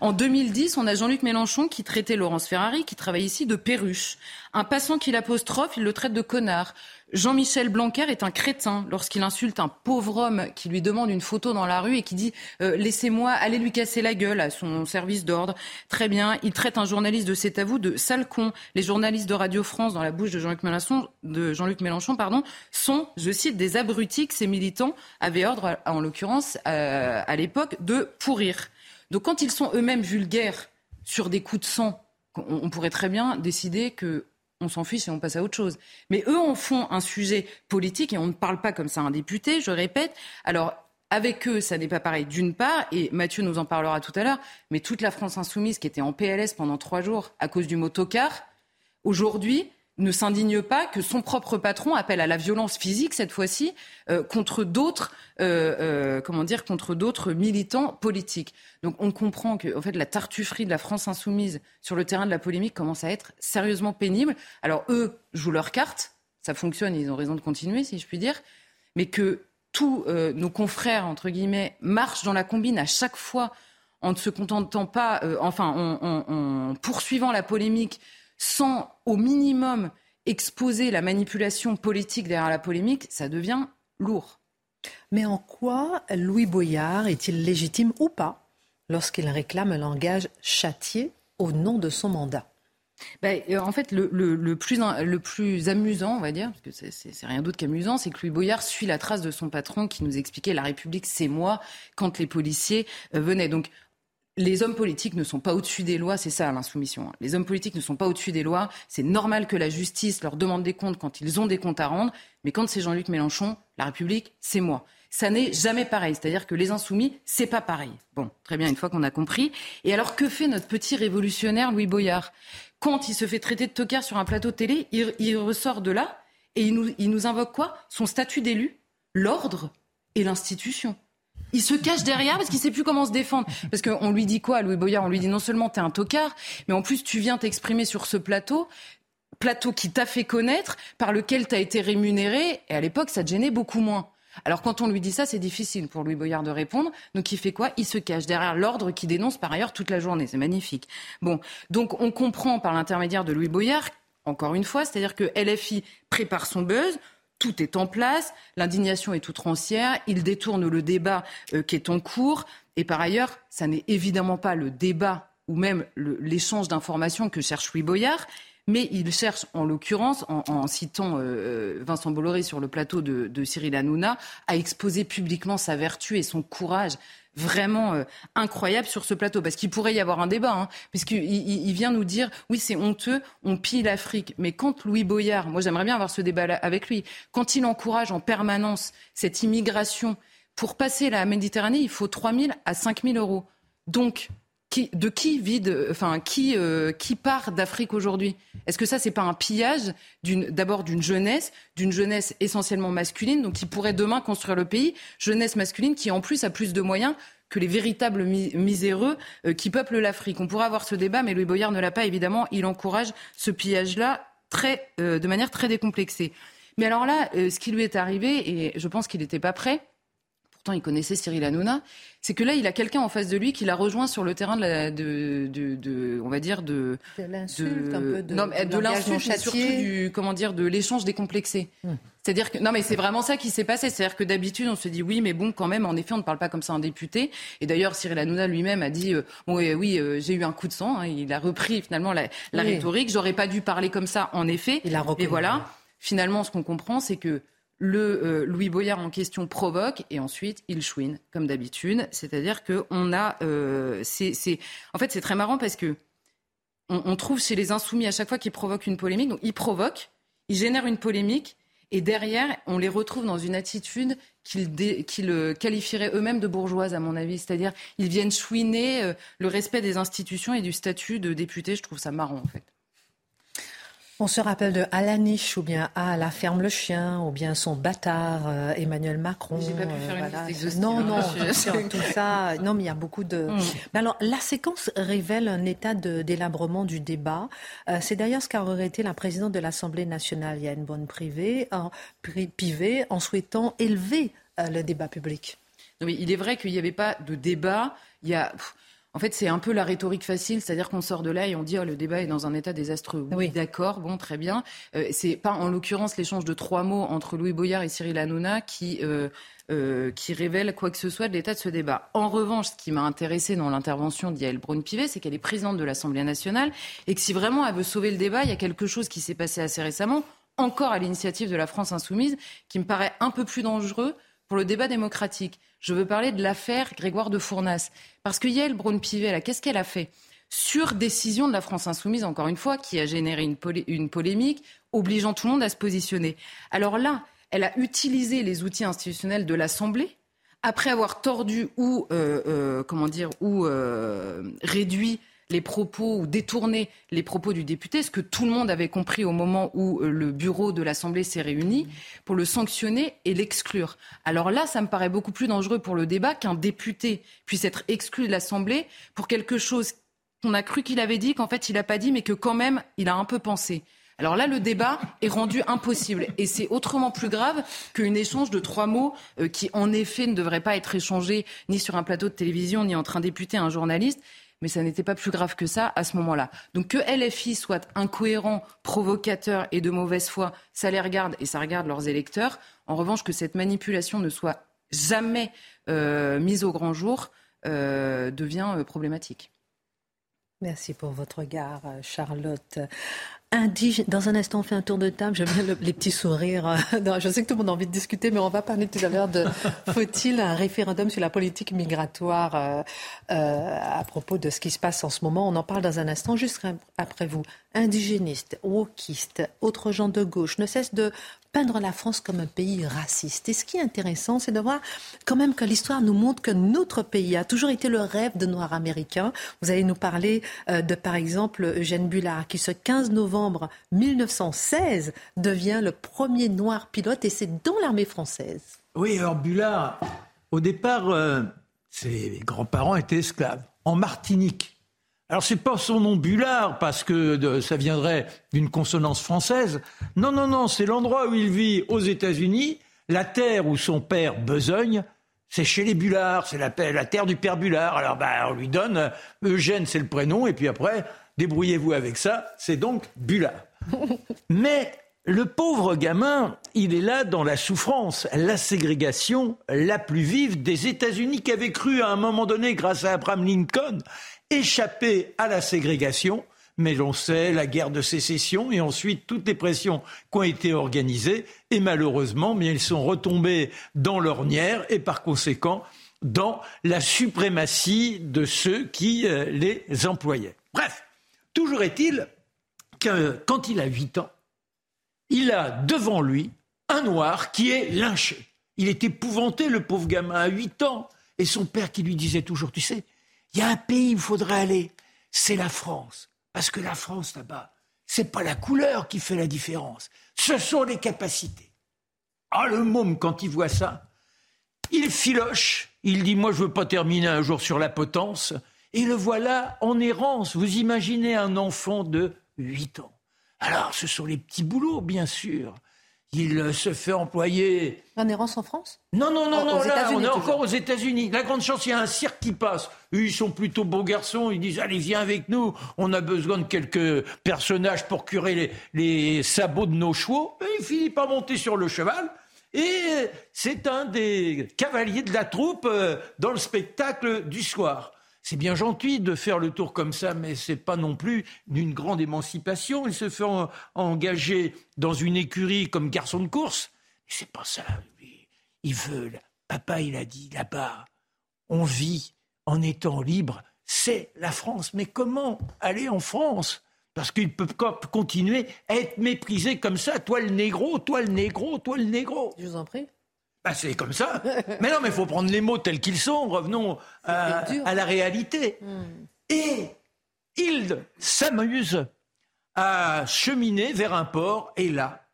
En 2010, on a Jean-Luc Mélenchon qui traitait Laurence Ferrari, qui travaille ici, de perruche. Un passant qui l'apostrophe, il le traite de connard. Jean-Michel Blanquer est un crétin lorsqu'il insulte un pauvre homme qui lui demande une photo dans la rue et qui dit euh, Laissez-moi aller lui casser la gueule à son service d'ordre. Très bien. Il traite un journaliste de C'est à de sale con. Les journalistes de Radio France, dans la bouche de Jean-Luc Mélenchon, de Jean-Luc Mélenchon pardon, sont, je cite, des abrutis que ces militants avaient ordre, en l'occurrence, euh, à l'époque, de pourrir. Donc quand ils sont eux-mêmes vulgaires sur des coups de sang, on pourrait très bien décider que on s'en fiche et on passe à autre chose. Mais eux en font un sujet politique et on ne parle pas comme ça à un député, je répète. Alors, avec eux, ça n'est pas pareil d'une part, et Mathieu nous en parlera tout à l'heure, mais toute la France insoumise qui était en PLS pendant trois jours à cause du mot tocard, aujourd'hui, ne s'indigne pas que son propre patron appelle à la violence physique cette fois-ci euh, contre d'autres euh, euh, comment dire contre d'autres militants politiques. Donc on comprend que en fait la tartufferie de la France insoumise sur le terrain de la polémique commence à être sérieusement pénible. Alors eux jouent leur carte, ça fonctionne, ils ont raison de continuer si je puis dire, mais que tous nos confrères entre guillemets marchent dans la combine à chaque fois en ne se contentant pas, enfin en poursuivant la polémique sans au minimum exposer la manipulation politique derrière la polémique, ça devient lourd. Mais en quoi Louis Boyard est-il légitime ou pas lorsqu'il réclame un langage châtié au nom de son mandat? Ben, euh, en fait, le, plus, le plus amusant, on va dire, parce que c'est rien d'autre qu'amusant, c'est que Louis Boyard suit la trace de son patron qui nous expliquait la République, c'est moi, quand les policiers euh, venaient. Donc, les hommes politiques ne sont pas au-dessus des lois, c'est ça l'insoumission. Les hommes politiques ne sont pas au-dessus des lois. C'est normal que la justice leur demande des comptes quand ils ont des comptes à rendre, mais quand c'est Jean-Luc Mélenchon, la République, c'est moi. Ça n'est jamais pareil, c'est-à-dire que les insoumis, c'est pas pareil. Bon, très bien, une fois qu'on a compris. Et alors que fait notre petit révolutionnaire Louis Boyard? Quand il se fait traiter de tocard sur un plateau de télé, il, ressort de là et il nous, il nous invoque quoi? Son statut d'élu, l'ordre et l'institution il se cache derrière parce qu'il sait plus comment se défendre. Parce qu'on lui dit quoi, Louis Boyard? On lui dit non seulement t'es un tocard, mais en plus tu viens t'exprimer sur ce plateau plateau qui t'a fait connaître, par lequel t'as été rémunéré, et à l'époque, ça te gênait beaucoup moins. Alors quand on lui dit ça, c'est difficile pour Louis Boyard de répondre. Donc il fait quoi? Il se cache derrière l'ordre qui dénonce par ailleurs toute la journée. C'est magnifique. Bon, donc on comprend par l'intermédiaire de Louis Boyard, encore une fois, c'est-à-dire que LFI prépare son buzz, tout est en place, l'indignation est outrancière, il détourne le débat euh, qui est en cours, et par ailleurs, ça n'est évidemment pas le débat ou même l'échange d'informations que cherche Louis Boyard, mais il cherche, en l'occurrence, en, citant euh, Vincent Bolloré sur le plateau de, de Cyril Hanouna, à exposer publiquement sa vertu et son courage vraiment euh, incroyable sur ce plateau. Parce qu'il pourrait y avoir un débat, hein, puisqu'il il vient nous dire, oui, c'est honteux, on pille l'Afrique. Mais quand Louis Boyard, moi j'aimerais bien avoir ce débat avec lui, quand il encourage en permanence cette immigration, pour passer la Méditerranée, il faut 3 000 à 5 000 euros. Donc, de qui vide, enfin qui euh, qui part d'Afrique aujourd'hui? Est-ce que ça c'est pas un pillage d'abord d'une jeunesse, d'une jeunesse essentiellement masculine, donc qui pourrait demain construire le pays, jeunesse masculine qui en plus a plus de moyens que les véritables miséreux euh, qui peuplent l'Afrique. On pourrait avoir ce débat, mais Louis Boyard ne l'a pas évidemment. Il encourage ce pillage-là euh, de manière très décomplexée. Mais alors là, euh, ce qui lui est arrivé, et je pense qu'il n'était pas prêt, pourtant il connaissait Cyril Hanouna, c'est que là, il a quelqu'un en face de lui qui l'a rejoint sur le terrain de, la, de, de, on va dire, de, de l'insulte, un peu de, non, de l'insulte, surtout du, comment dire, de l'échange décomplexé. Hmm. C'est-à-dire que non, mais c'est vraiment ça qui s'est passé. C'est-à-dire que d'habitude, on se dit oui, mais bon, quand même, en effet, on ne parle pas comme ça en député. Et d'ailleurs, Cyril Hanouna lui-même a dit euh, oui, oui euh, j'ai eu un coup de sang. Hein. Il a repris finalement la, la rhétorique. J'aurais pas dû parler comme ça, en effet. Il a Et voilà. Finalement, ce qu'on comprend, c'est que le euh, Louis Boyard en question provoque et ensuite il chouine comme d'habitude. C'est-à-dire que on a, euh, c'est, en fait c'est très marrant parce que on, trouve chez les insoumis à chaque fois qu'ils provoquent une polémique, donc ils provoquent, ils génèrent une polémique et derrière on les retrouve dans une attitude qu'ils euh, qualifieraient eux-mêmes de bourgeoise à mon avis, c'est-à-dire ils viennent chouiner le respect des institutions et du statut de député. Je trouve ça marrant en fait. On se rappelle de Alaniche ou bien à la ferme le chien ou bien son bâtard euh, Emmanuel Macron. J'ai pas pu faire euh, une liste Non, non, tout ça. Non, mais il y a beaucoup de. Mm. Mais alors, la séquence révèle un état de délabrement du débat. Euh, c'est d'ailleurs ce qu'a regretté la présidente de l'Assemblée nationale, Yann Bonne Privé, en, Pivet, en souhaitant élever le débat public. Non, mais il est vrai qu'il n'y avait pas de débat. Il y a. En fait, c'est un peu la rhétorique facile, c'est-à-dire qu'on sort de là et on dit oh, le débat est dans un état désastreux. Oui, d'accord, bon, très bien. Euh, c'est pas en l'occurrence l'échange de trois mots entre Louis Boyard et Cyril Hanouna qui euh, euh, qui révèle quoi que ce soit de l'état de ce débat. En revanche, ce qui m'a intéressé dans l'intervention d'Yael Braun-Pivet, c'est qu'elle est présidente de l'Assemblée nationale et que si vraiment elle veut sauver le débat, il y a quelque chose qui s'est passé assez récemment, encore à l'initiative de la France insoumise, qui me paraît un peu plus dangereux pour le débat démocratique. Je veux parler de l'affaire Grégoire de Fournas. Parce que Yael Braun-Pivet, qu'est-ce qu'elle a fait? Sur décision de la France insoumise, encore une fois, qui a généré une, polémique, obligeant tout le monde à se positionner. Alors là, elle a utilisé les outils institutionnels de l'Assemblée, après avoir tordu ou, euh, euh, comment dire, ou euh, réduit les propos ou détourner les propos du député, ce que tout le monde avait compris au moment où euh, le bureau de l'Assemblée s'est réuni, pour le sanctionner et l'exclure. Alors là, ça me paraît beaucoup plus dangereux pour le débat qu'un député puisse être exclu de l'Assemblée pour quelque chose qu'on a cru qu'il avait dit, qu'en fait il n'a pas dit, mais que quand même il a un peu pensé. Alors là, le débat est rendu impossible. Et c'est autrement plus grave qu'un échange de trois mots euh, qui, en effet, ne devrait pas être échangé ni sur un plateau de télévision, ni entre un député et un journaliste mais ça n'était pas plus grave que ça à ce moment-là. Donc que LFI soit incohérent, provocateur et de mauvaise foi, ça les regarde et ça regarde leurs électeurs. En revanche, que cette manipulation ne soit jamais euh, mise au grand jour euh, devient euh, problématique. Merci pour votre regard, Charlotte. Dans un instant, on fait un tour de table. J'aime bien les petits sourires. [laughs] je sais que tout le monde a envie de discuter, mais on va parler tout à l'heure de [laughs] faut-il un référendum sur la politique migratoire euh, euh, à propos de ce qui se passe en ce moment? On en parle dans un instant, juste après vous. Indigénistes, wokistes, autres gens de gauche ne cessent de peindre la France comme un pays raciste. Et ce qui est intéressant, c'est de voir quand même que l'histoire nous montre que notre pays a toujours été le rêve de Noirs américains. Vous allez nous parler euh, de, par exemple, Eugène Bullard, qui ce 15 novembre 1916 devient le premier noir pilote, et c'est dans l'armée française. Oui, alors Bullard, au départ, euh, ses grands-parents étaient esclaves en Martinique. Alors c'est pas son nom Bullard parce que ça viendrait d'une consonance française. Non, non, non, c'est l'endroit où il vit aux États-Unis, la terre où son père besogne. C'est chez les Bullards, c'est la, la, terre du père Bullard. Alors bah, on lui donne euh, Eugène, c'est le prénom, et puis après, débrouillez-vous avec ça, c'est donc Bullard. [laughs] Mais le pauvre gamin, il est là dans la souffrance, la ségrégation la plus vive des États-Unis qui avait cru à un moment donné, grâce à Abraham Lincoln, échapper à la ségrégation, mais l'on sait la guerre de sécession et ensuite toutes les pressions qui ont été organisées et malheureusement, mais elles sont retombées dans l'ornière et par conséquent dans la suprématie de ceux qui euh, les employaient. Bref, toujours est-il que quand il a 8 ans, il a devant lui un noir qui est lynché. Il est épouvanté, le pauvre gamin, à 8 ans. Et son père qui lui disait toujours, tu sais, il y a un pays où il faudrait aller, c'est la France. Parce que la France, là-bas, c'est pas la couleur qui fait la différence, ce sont les capacités. Ah, le môme, quand il voit ça, il filoche, il dit Moi, je veux pas terminer un jour sur la potence. Et le voilà en errance. Vous imaginez un enfant de 8 ans. Alors, ce sont les petits boulots, bien sûr. il se fait employer. En errance en France? Non, non, non, non, là, on est encore aux États-Unis. La grande chance, il y a un cirque qui passe. Eux, ils sont plutôt beaux garçons. Ils disent Allez, viens avec nous. On a besoin de quelques personnages pour curer les, sabots de nos chevaux. Et il finit par monter sur le cheval. Et c'est un des cavaliers de la troupe euh, dans le spectacle du soir. C'est bien gentil de faire le tour comme ça, mais c'est pas non plus d'une grande émancipation. Il se fait engager dans une écurie comme garçon de course. C'est pas ça, lui. Il veut. Papa, il a dit là-bas, on vit en étant libre. C'est la France. Mais comment aller en France? Parce qu'il peut continuer à être méprisé comme ça. Toi le négro, toi le négro, toi le négro. Je vous en prie. Bah, c'est comme ça. [laughs] mais non, mais il faut prendre les mots tels qu'ils sont. Revenons à, la réalité. Hmm. Et Hilde s'amuse à cheminer vers un port et là,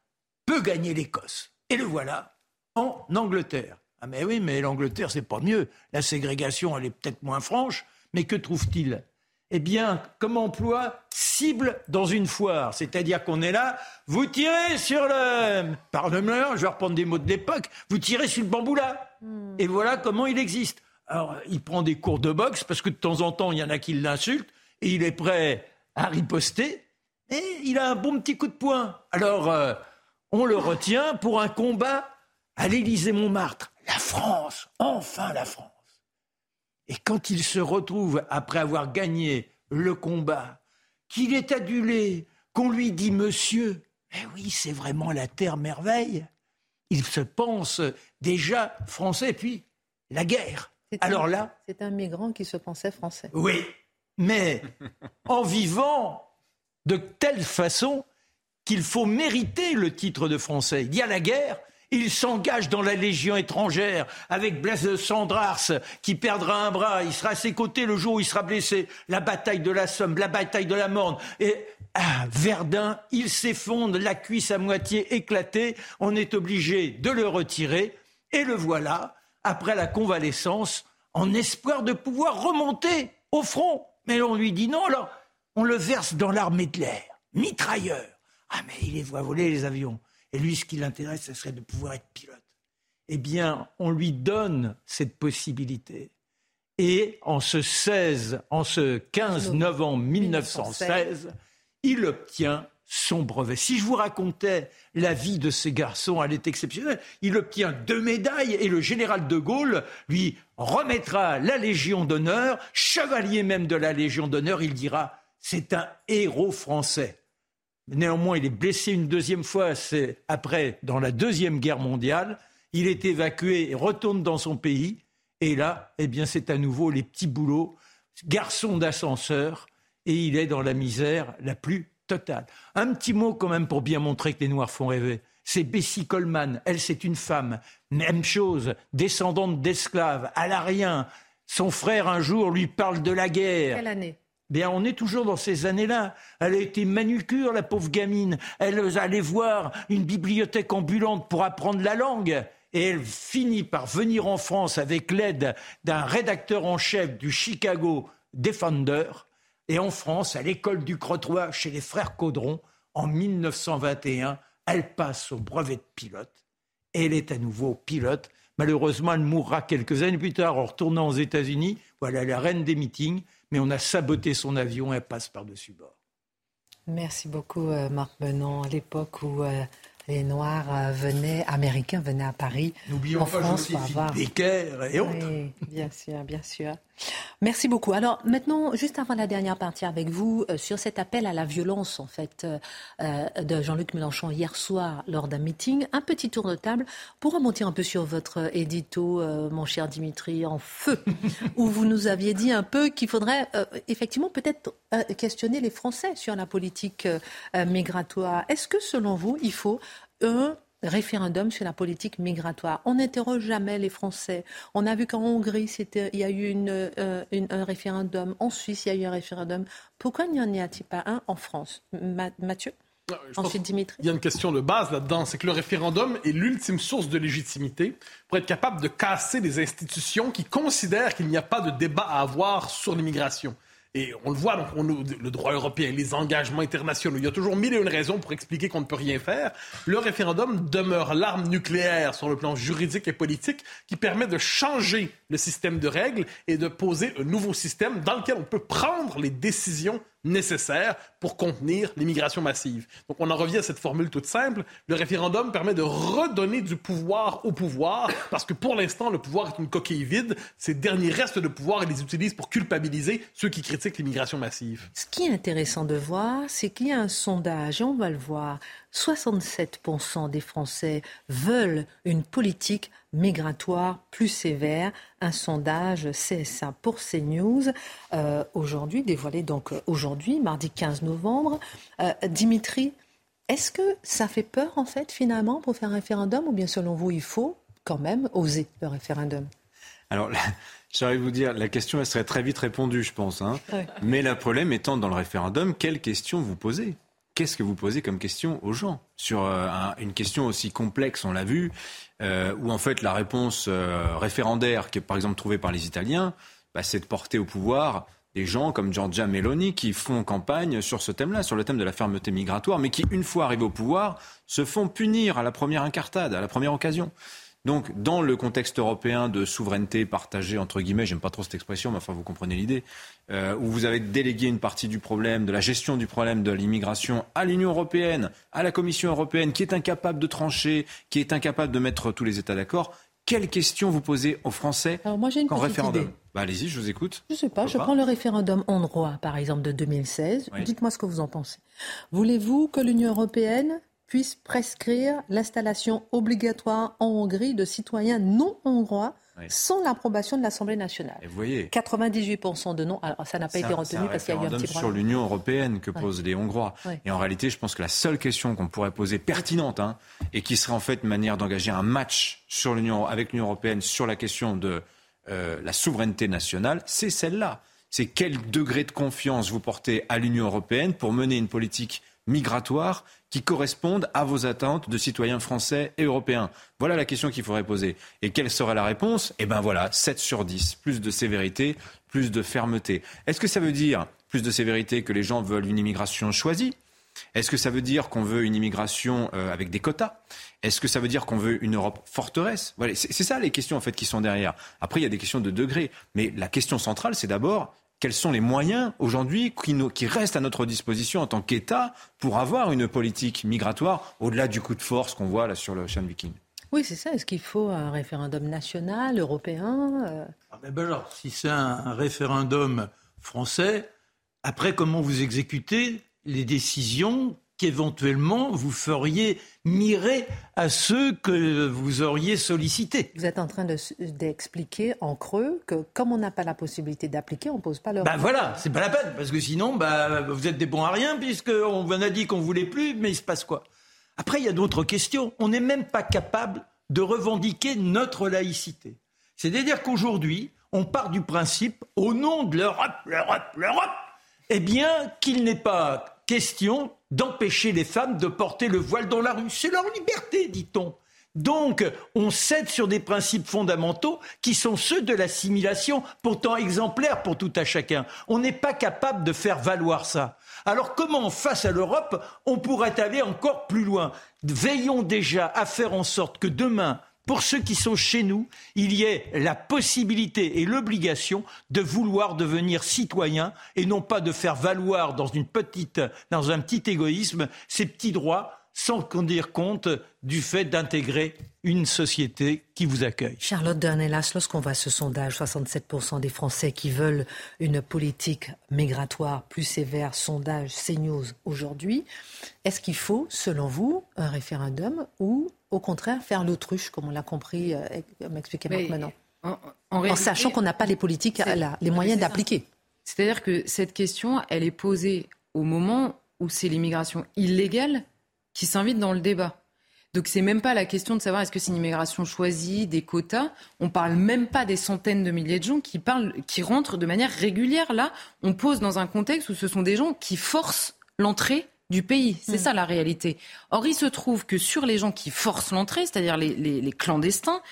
peut gagner l'Écosse. Et le voilà en Angleterre. Ah mais oui, mais l'Angleterre, c'est pas mieux. La ségrégation, elle est peut-être moins franche, mais que trouve-t-il? Eh bien, comme emploi, cible dans une foire. C'est-à-dire qu'on est là, vous tirez sur le... Pardonnez-moi, je vais reprendre des mots de l'époque, vous tirez sur le bambou là. Hmm. Et voilà comment il existe. Alors, il prend des cours de boxe, parce que de temps en temps, il y en a qui l'insultent, et il est prêt à riposter, et il a un bon petit coup de poing. Alors, euh, on le retient pour un combat à l'Élysée-Montmartre. La France, enfin la France. Et quand il se retrouve, après avoir gagné le combat, qu'il est adulé, qu'on lui dit monsieur, eh oui, c'est vraiment la terre merveille, il se pense déjà français, puis la guerre. Alors là. C'est un migrant qui se pensait français. Oui, mais [laughs] en vivant de telle façon qu'il faut mériter le titre de français. Il y a la guerre, il s'engage dans la Légion étrangère avec Blaise de Sandrars qui perdra un bras. Il sera à ses côtés le jour où il sera blessé. La bataille de la Somme, la bataille de la Morne. Et à Verdun, il s'effondre, la cuisse à moitié éclatée. On est obligé de le retirer. Et le voilà, après la convalescence, en espoir de pouvoir remonter au front. Mais on lui dit non, alors on le verse dans l'armée de l'air, mitrailleur. Ah mais il les voit voler les avions. Et lui, ce qui l'intéresse, ce serait de pouvoir être pilote. Eh bien, on lui donne cette possibilité. Et en ce 16, en ce 15 novembre 1916, il obtient son brevet. Si je vous racontais la vie de ce garçon, elle est exceptionnelle. Il obtient deux médailles et le général de Gaulle lui remettra la Légion d'honneur, chevalier même de la Légion d'honneur. Il dira, c'est un héros français. Néanmoins, il est blessé une deuxième fois, c'est après, dans la Deuxième Guerre mondiale. Il est évacué et retourne dans son pays. Et là, eh bien, c'est à nouveau les petits boulots, garçon d'ascenseur, et il est dans la misère la plus totale. Un petit mot quand même pour bien montrer que les Noirs font rêver. C'est Bessie Coleman. Elle, c'est une femme. Même chose, descendante d'esclaves, elle a rien. Son frère, un jour, lui parle de la guerre. Quelle année? Bien, on est toujours dans ces années-là. Elle a été manucure, la pauvre gamine. Elle allait voir une bibliothèque ambulante pour apprendre la langue. Et elle finit par venir en France avec l'aide d'un rédacteur en chef du Chicago Defender. Et en France, à l'école du Crotoy, chez les frères Caudron, en 1921, elle passe au brevet de pilote. Et elle est à nouveau pilote. Malheureusement, elle mourra quelques années plus tard en retournant aux États-Unis. Voilà la reine des meetings mais on a saboté son avion et elle passe par-dessus bord. Merci beaucoup, euh, Marc Benon. À l'époque où euh, les Noirs euh, venaient, Américains venaient à Paris. N'oublions pas France, et autres. Oui, bien sûr, bien sûr. Merci beaucoup. Alors maintenant, juste avant la dernière partie avec vous, euh, sur cet appel à la violence en fait euh, de Jean-Luc Mélenchon hier soir lors d'un meeting, un petit tour de table pour remonter un peu sur votre édito, mon cher Dimitri, en feu, [laughs] où vous nous aviez dit un peu qu'il faudrait effectivement peut-être questionner les Français sur la politique migratoire. Est-ce que selon vous, il faut un référendum sur la politique migratoire. On n'interroge jamais les Français. On a vu qu'en Hongrie, il y a eu euh, un référendum. En Suisse, il y a eu un référendum. Pourquoi n'y en a-t-il pas un en France? Mathieu? Ensuite, Dimitri? Il y a une question de base là-dedans, c'est que le référendum est l'ultime source de légitimité pour être capable de casser des institutions qui considèrent qu'il n'y a pas de débat à avoir sur l'immigration. Et on le voit, donc on, le droit européen, les engagements internationaux, il y a toujours mille et une raisons pour expliquer qu'on ne peut rien faire. Le référendum demeure l'arme nucléaire sur le plan juridique et politique qui permet de changer le système de règles et de poser un nouveau système dans lequel on peut prendre les décisions nécessaires pour contenir l'immigration massive. Donc on en revient à cette formule toute simple. Le référendum permet de redonner du pouvoir au pouvoir parce que pour l'instant, le pouvoir est une coquille vide. Ces derniers restes de pouvoir, ils les utilisent pour culpabiliser ceux qui critiquent l'immigration massive. Ce qui est intéressant de voir, c'est qu'il y a un sondage, et on va le voir, 67% des Français veulent une politique migratoire plus sévère. Un sondage CSA pour CNews euh, aujourd'hui, dévoilé donc euh, aujourd'hui, mardi 15 novembre. Euh, Dimitri, est-ce que ça fait peur en fait finalement pour faire un référendum ou bien selon vous il faut quand même oser le référendum? Alors, j'arrive à vous dire, la question elle serait très vite répondue, je pense. Hein. Mais le problème étant dans le référendum, quelle question vous posez? Qu'est-ce que vous posez comme question aux gens sur euh, une question aussi complexe, on l'a vu, euh, où en fait la réponse euh, référendaire qui est par exemple trouvée par les Italiens, bah, c'est de porter au pouvoir des gens comme Giorgia Meloni qui font campagne sur ce thème-là, sur le thème de la fermeté migratoire, mais qui, une fois arrivés au pouvoir, se font punir à la première incartade, à la première occasion. Donc, dans le contexte européen de souveraineté partagée, entre guillemets, j'aime pas trop cette expression, mais enfin, vous comprenez l'idée, euh, où vous avez délégué une partie du problème, de la gestion du problème de l'immigration à l'Union européenne, à la Commission européenne, qui est incapable de trancher, qui est incapable de mettre tous les États d'accord, quelles questions vous posez aux Français Alors moi, j'ai une référendum bah, Allez-y, je vous écoute. Je ne sais pas, je prends le référendum hongrois, par exemple, de 2016. Dites-moi ce que vous en pensez. Voulez-vous que l'Union européenne puisse prescrire l'installation obligatoire en Hongrie de citoyens non hongrois sans l'approbation de l'Assemblée nationale. Et vous voyez, 98% de non. Alors ça n'a pas été retenu parce qu'il y a eu un petit problème. sur l'Union européenne que posent les Hongrois. Et en réalité, je pense que la seule question qu'on pourrait poser pertinente hein, et qui serait en fait une manière d'engager un match sur l'Union avec l'Union européenne sur la question de euh, la souveraineté nationale, c'est celle-là. C'est quel degré de confiance vous portez à l'Union européenne pour mener une politique migratoire qui correspondent à vos attentes de citoyens français et européens Voilà la question qu'il faudrait poser. Et quelle serait la réponse? Eh bien voilà, 7 sur 10. Plus de sévérité, plus de fermeté. Est-ce que ça veut dire plus de sévérité que les gens veulent une immigration choisie? Est-ce que ça veut dire qu'on veut une immigration euh, avec des quotas? Est-ce que ça veut dire qu'on veut une Europe forteresse? Voilà, C'est ça les questions en fait qui sont derrière. Après, il y a des questions de degré, mais la question centrale, c'est d'abord quels sont les moyens aujourd'hui qui, restent à notre disposition en tant qu'État pour avoir une politique migratoire au-delà du coup de force qu'on voit là sur le Ocean Viking? Oui, c'est ça. Est-ce qu'il faut un référendum national, européen euh? ah ben, ben alors, Si c'est un référendum français, après, comment vous exécutez les décisions qu'éventuellement vous feriez mirer à ceux que vous auriez sollicités. Vous êtes en train d'expliquer en creux que comme on n'a pas la possibilité d'appliquer, on ne pose pas le. Ben voilà, c'est pas la peine, parce que sinon, bah, vous êtes des bons à rien, puisqu'on vous a dit qu'on voulait plus, mais il se passe quoi? Après, il y a d'autres questions. On n'est même pas capable de revendiquer notre laïcité. C'est-à-dire qu'aujourd'hui, on part du principe, au nom de l'Europe, l'Europe, l'Europe, eh bien, qu'il n'est pas question d'empêcher les femmes de porter le voile dans la rue. C'est leur liberté, dit-on. Donc, on cède sur des principes fondamentaux qui sont ceux de l'assimilation, pourtant exemplaires pour tout à chacun. On n'est pas capable de faire valoir ça. Alors comment, face à l'Europe, on pourrait aller encore plus loin? Veillons déjà à faire en sorte que demain, pour ceux qui sont chez nous, il y ait la possibilité et l'obligation de vouloir devenir citoyen et non pas de faire valoir dans, une petite, dans un petit égoïsme ces petits droits sans dire compte du fait d'intégrer une société qui vous accueille. Charlotte Dornelas, lorsqu'on voit ce sondage, 67% des Français qui veulent une politique migratoire plus sévère, sondage CNews aujourd'hui, est-ce qu'il faut, selon vous, un référendum ou au contraire faire l'autruche, comme on l'a compris, euh, m'expliquer maintenant en, sachant qu'on n'a pas les politiques, les moyens d'appliquer. C'est-à-dire que cette question, elle est posée au moment où c'est l'immigration illégale qui s'invite dans le débat. Donc c'est même pas la question de savoir est-ce que c'est une immigration choisie, des quotas. On parle même pas des centaines de milliers de gens qui parlent, qui rentrent de manière régulière. Là, on pose dans un contexte où ce sont des gens qui forcent l'entrée du pays. C'est mm. ça la réalité. Or, il se trouve que sur les gens qui forcent l'entrée, c'est-à-dire les, clandestins,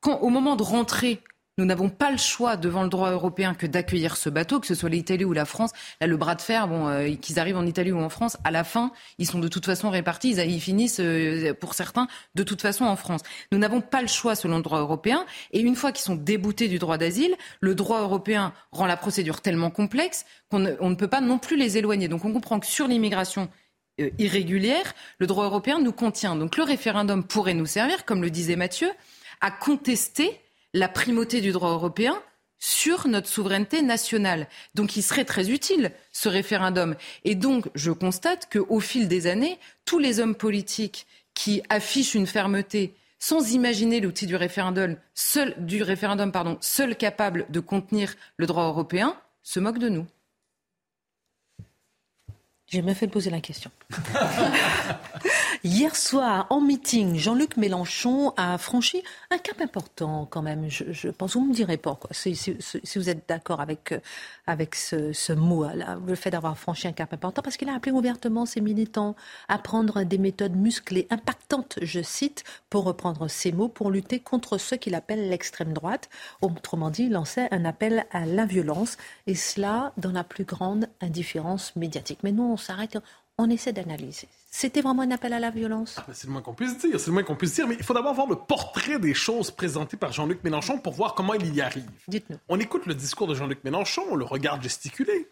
quand, au moment de rentrer, Nous n'avons pas le choix devant le droit européen que d'accueillir ce bateau, que ce soit l'Italie ou la France. Là, le bras de fer, bon, euh, qu'ils arrivent en Italie ou en France, à la fin, ils sont de toute façon répartis. Ils, finissent, euh, pour certains, de toute façon en France. Nous n'avons pas le choix selon le droit européen. Et une fois qu'ils sont déboutés du droit d'asile, le droit européen rend la procédure tellement complexe qu'on ne, peut pas non plus les éloigner. Donc on comprend que sur l'immigration euh, irrégulière, le droit européen nous contient. Donc le référendum pourrait nous servir, comme le disait Mathieu, à contester la primauté du droit européen sur notre souveraineté nationale. Donc il serait très utile, ce référendum. Et donc je constate qu'au fil des années, tous les hommes politiques qui affichent une fermeté sans imaginer l'outil du référendum, seul, du référendum pardon, seul capable de contenir le droit européen, se moquent de nous. J'ai bien fait de poser la question. Hier soir, en meeting, Jean-Luc Mélenchon a franchi un cap important quand même. Je, pense, vous me direz pas, quoi, si, si, vous êtes d'accord avec, euh, avec ce, ce mot-là, le fait d'avoir franchi un cap important, parce qu'il a appelé ouvertement ses militants à prendre des méthodes musclées, impactantes, je cite, pour reprendre ses mots, pour lutter contre ce qu'il appelle l'extrême droite. Autrement dit, il lançait un appel à la violence, et cela dans la plus grande indifférence médiatique. Mais nous, on s'arrête, on essaie d'analyser. C'était vraiment un appel à la violence ah, C'est le moins qu'on puisse dire, c'est le moins qu'on puisse dire, mais il faut d'abord voir le portrait des choses présentées par Jean-Luc Mélenchon pour voir comment il y arrive. Dites-nous. On écoute le discours de Jean-Luc Mélenchon, on le regarde gesticuler.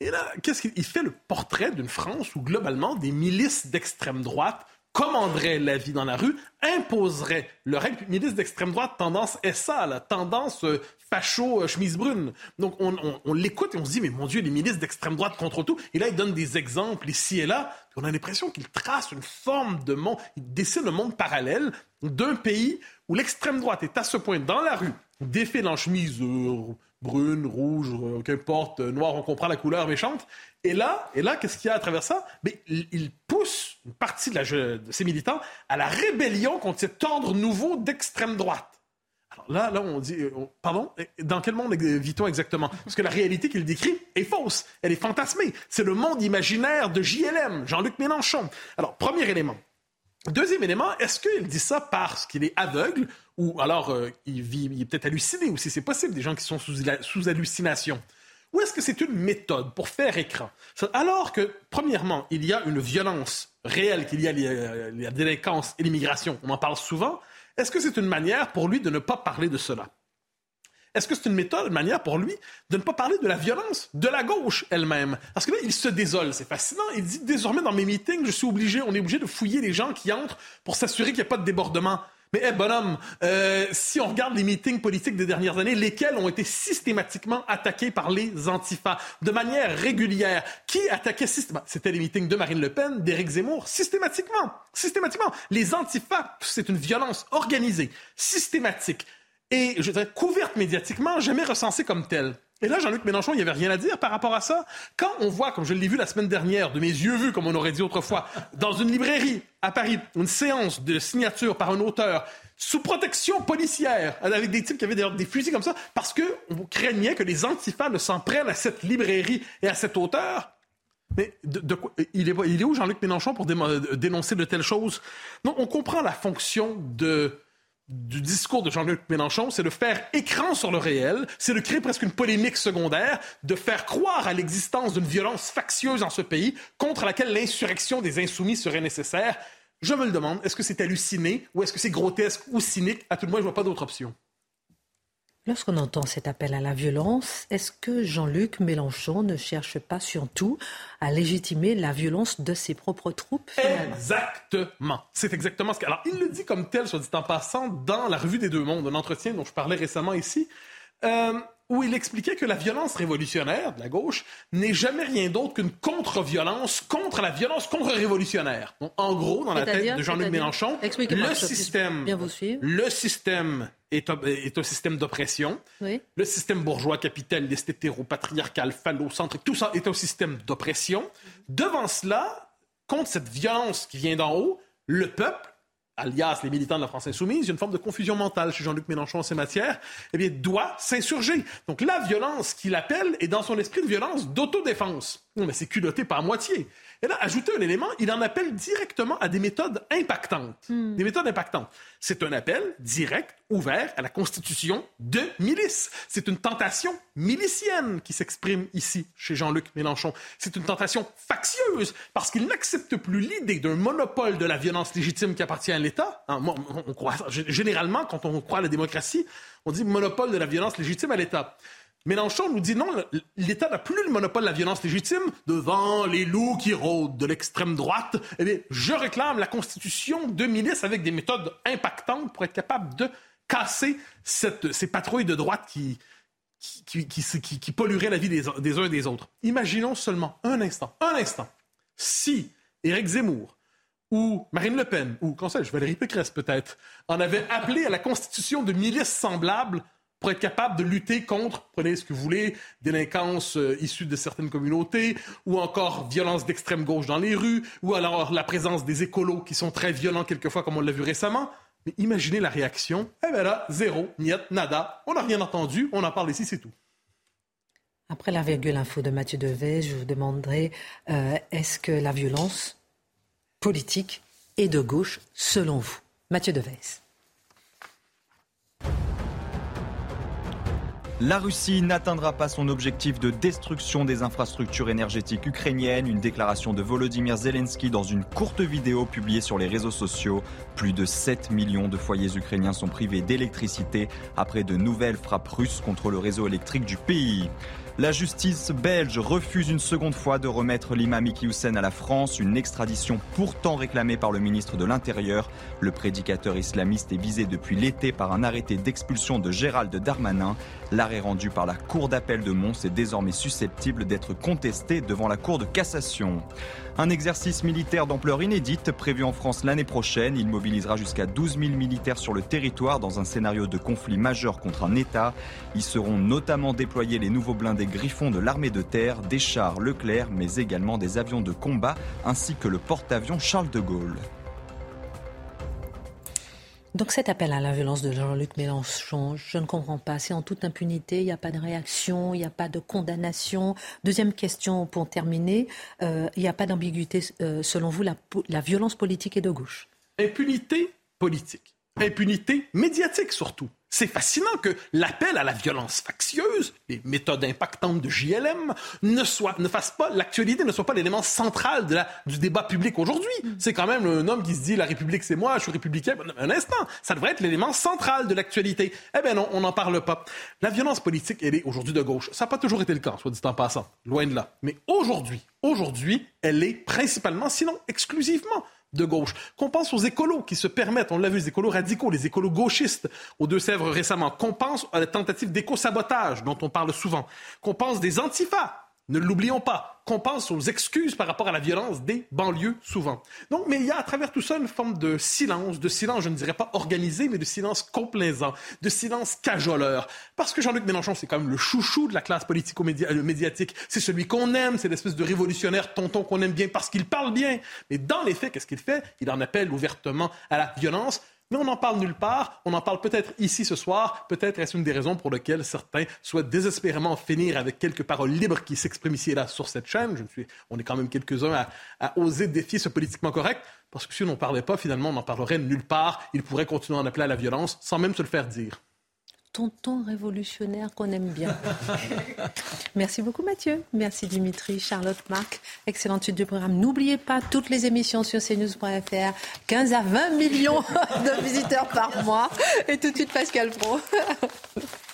Et là, qu'est-ce qu'il fait le portrait d'une France où globalement des milices d'extrême droite commanderait la vie dans la rue, imposerait le règle milice d'extrême droite, tendance SA, la tendance euh, facho, euh, chemise brune. Donc on, l'écoute et on se dit, mais mon Dieu, les milices d'extrême droite contre tout. Et là, il donne des exemples ici et là. on a l'impression qu'il trace une forme de monde, il dessine le monde parallèle d'un pays où l'extrême droite est à ce point dans la rue, défile en chemise euh, brune, rouge, qu'importe, noir, on comprend la couleur méchante, et là, et là qu'est-ce qu'il y a à travers ça? Mais il, pousse une partie de, la, ses militants à la rébellion contre cet ordre nouveau d'extrême droite. Alors là, là, on dit, euh, pardon, dans quel monde vit-on exactement? Parce que la réalité qu'il décrit est fausse, elle est fantasmée. C'est le monde imaginaire de JLM, Jean-Luc Mélenchon. Alors, premier élément. Deuxième élément, est-ce qu'il dit ça parce qu'il est aveugle ou alors euh, il, vit, il est peut-être halluciné aussi, c'est possible, des gens qui sont sous, sous hallucination. Ou est-ce que c'est une méthode pour faire écran? Alors que, premièrement, il y a une violence réelle, qu'il y a la délinquance et l'immigration, on en parle souvent, est-ce que c'est une manière pour lui de ne pas parler de cela? Est-ce que c'est une méthode, une manière pour lui de ne pas parler de la violence de la gauche elle-même? Parce que là, il se désole, c'est fascinant. Il dit désormais dans mes meetings, je suis obligé, on est obligé de fouiller les gens qui entrent pour s'assurer qu'il n'y a pas de débordement. Mais hey, bonhomme, euh, si on regarde les meetings politiques des dernières années, lesquels ont été systématiquement attaqués par les antifas de manière régulière, qui attaquait systématiquement C'était les meetings de Marine Le Pen, d'Éric Zemmour, systématiquement, systématiquement. Les antifas, c'est une violence organisée, systématique et je dirais couverte médiatiquement, jamais recensée comme telle. Et là, Jean-Luc Mélenchon, il n'y avait rien à dire par rapport à ça. Quand on voit, comme je l'ai vu la semaine dernière, de mes yeux vus, comme on aurait dit autrefois, dans une librairie à Paris, une séance de signature par un auteur sous protection policière, avec des types qui avaient des fusils comme ça, parce qu'on craignait que les antifas ne s'en prennent à cette librairie et à cet auteur. Mais de, il, est, il est où Jean-Luc Mélenchon pour dénoncer de telles choses? Non, on comprend la fonction de du discours de Jean-Luc Mélenchon, c'est de faire écran sur le réel, c'est de créer presque une polémique secondaire, de faire croire à l'existence d'une violence factieuse en ce pays contre laquelle l'insurrection des insoumis serait nécessaire. Je me le demande, est-ce que c'est halluciné ou est-ce que c'est grotesque ou cynique? À tout le moins, je vois pas d'autre option. Lorsqu'on entend cet appel à la violence, est-ce que Jean-Luc Mélenchon ne cherche pas surtout à légitimer la violence de ses propres troupes Exactement. C'est exactement ce que... Alors, il le dit comme tel, soit dit en passant, dans la revue des deux mondes, un entretien dont je parlais récemment ici. Euh, où il expliquait que la violence révolutionnaire de la gauche n'est jamais rien d'autre qu'une contre-violence contre la violence contre-révolutionnaire. en gros, dans la tête de Jean-Luc Mélenchon, le système, le système est un, est un système d'oppression. Le système bourgeois, capitaliste, hétéro-patriarcal, phallocentrique, tout ça est un système d'oppression. Devant cela, contre cette violence qui vient d'en haut, le peuple alias les militants de la France insoumise, il y a une forme de confusion mentale chez Jean-Luc Mélenchon en ces matières, eh bien, doit s'insurger. Donc la violence qu'il appelle est dans son esprit de violence d'autodéfense. Non, mais c'est culotté par moitié. Et là, ajouter un élément, il en appelle directement à des méthodes impactantes. Hmm. Des méthodes impactantes. C'est un appel direct, ouvert à la constitution de milice. C'est une tentation milicienne qui s'exprime ici chez Jean-Luc Mélenchon. C'est une tentation factieuse parce qu'il n'accepte plus l'idée d'un monopole de la violence légitime qui appartient à l'État. Hein, on croit, généralement, quand on croit à la démocratie, on dit monopole de la violence légitime à l'État. Mélenchon nous dit non, l'État n'a plus le monopole de la violence légitime devant les loups qui rôdent de l'extrême droite. Eh bien, je réclame la constitution de milice avec des méthodes impactantes pour être capable de casser ces patrouilles de droite qui, pollueraient la vie des, uns et des autres. Imaginons seulement un instant, un instant, si Éric Zemmour ou Marine Le Pen, ou, sais-je, Valérie Pécresse peut-être, en avait appelé à la constitution de milices semblables pour être capable de lutter contre, prenez ce que vous voulez, délinquance euh, issue de certaines communautés, ou encore violence d'extrême gauche dans les rues, ou alors la présence des écolos qui sont très violents quelquefois, comme on l'a vu récemment. Mais imaginez la réaction. Eh bien là, zéro, niet, nada. On n'a rien entendu, on en parle ici, c'est tout. Après la virgule info de Mathieu Devet, je vous demanderai euh, est-ce que la violence politique est de gauche selon vous? Mathieu Devez. La Russie n'atteindra pas son objectif de destruction des infrastructures énergétiques ukrainiennes, une déclaration de Volodymyr Zelensky dans une courte vidéo publiée sur les réseaux sociaux. Plus de 7 millions de foyers ukrainiens sont privés d'électricité après de nouvelles frappes russes contre le réseau électrique du pays. La justice belge refuse une seconde fois de remettre l'imam Iki à la France, une extradition pourtant réclamée par le ministre de l'Intérieur. Le prédicateur islamiste est visé depuis l'été par un arrêté d'expulsion de Gérald Darmanin. L'arrêt rendu par la Cour d'appel de Mons est désormais susceptible d'être contesté devant la Cour de cassation. Un exercice militaire d'ampleur inédite prévu en France l'année prochaine. Il mobilisera jusqu'à 12 000 militaires sur le territoire dans un scénario de conflit majeur contre un État. Y seront notamment déployés les nouveaux blindés Griffons de l'armée de terre, des chars Leclerc, mais également des avions de combat ainsi que le porte-avions Charles de Gaulle. Donc cet appel à la violence de Jean-Luc Mélenchon, je ne comprends pas. C'est en toute impunité, il n'y a pas de réaction, il n'y a pas de condamnation. Deuxième question pour terminer, euh, il n'y a pas d'ambiguïté, euh, selon vous, la, la violence politique est de gauche? Impunité politique. Impunité médiatique surtout. C'est fascinant que l'appel à la violence factieuse, les méthodes impactantes de JLM, ne, soit, ne fasse pas, l'actualité ne soit pas l'élément central de la, du débat public aujourd'hui. C'est quand même un homme qui se dit la République c'est moi, je suis républicain. Un instant, ça devrait être l'élément central de l'actualité. Eh bien non, on n'en parle pas. La violence politique, elle est aujourd'hui de gauche. Ça n'a pas toujours été le cas, soit dit en passant, loin de là. Mais aujourd'hui, aujourd'hui, elle est principalement, sinon exclusivement, de gauche. Qu'on pense aux écolos qui se permettent, on l'a vu, les écolos radicaux, les écolos gauchistes aux Deux-Sèvres récemment. Qu'on pense à la tentative d'éco-sabotage dont on parle souvent. Qu'on pense des antifas ne l'oublions pas, qu'on pense aux excuses par rapport à la violence des banlieues souvent. Donc, mais il y a à travers tout ça une forme de silence, de silence, je ne dirais pas organisé, mais de silence complaisant, de silence cajoleur. Parce que Jean-Luc Mélenchon, c'est quand même le chouchou de la classe politico-médiatique. C'est celui qu'on aime, c'est l'espèce de révolutionnaire tonton qu'on aime bien parce qu'il parle bien. Mais dans les faits, qu'est-ce qu'il fait? Il en appelle ouvertement à la violence mais on n'en parle nulle part. On en parle peut-être ici ce soir. Peut-être est-ce une des raisons pour lesquelles certains souhaitent désespérément finir avec quelques paroles libres qui s'expriment ici et là sur cette chaîne. Je suis, on est quand même quelques-uns à, à oser défier ce politiquement correct. Parce que si on n'en parlait pas, finalement, on n'en parlerait nulle part. Il pourrait continuer à en appeler à la violence sans même se le faire dire tonton révolutionnaire qu'on aime bien. [laughs] Merci beaucoup Mathieu. Merci Dimitri, Charlotte, Marc. Excellente suite du programme. N'oubliez pas toutes les émissions sur cnews.fr. 15 à 20 millions [laughs] de visiteurs par mois. Et tout de suite Pascal Pro. [laughs]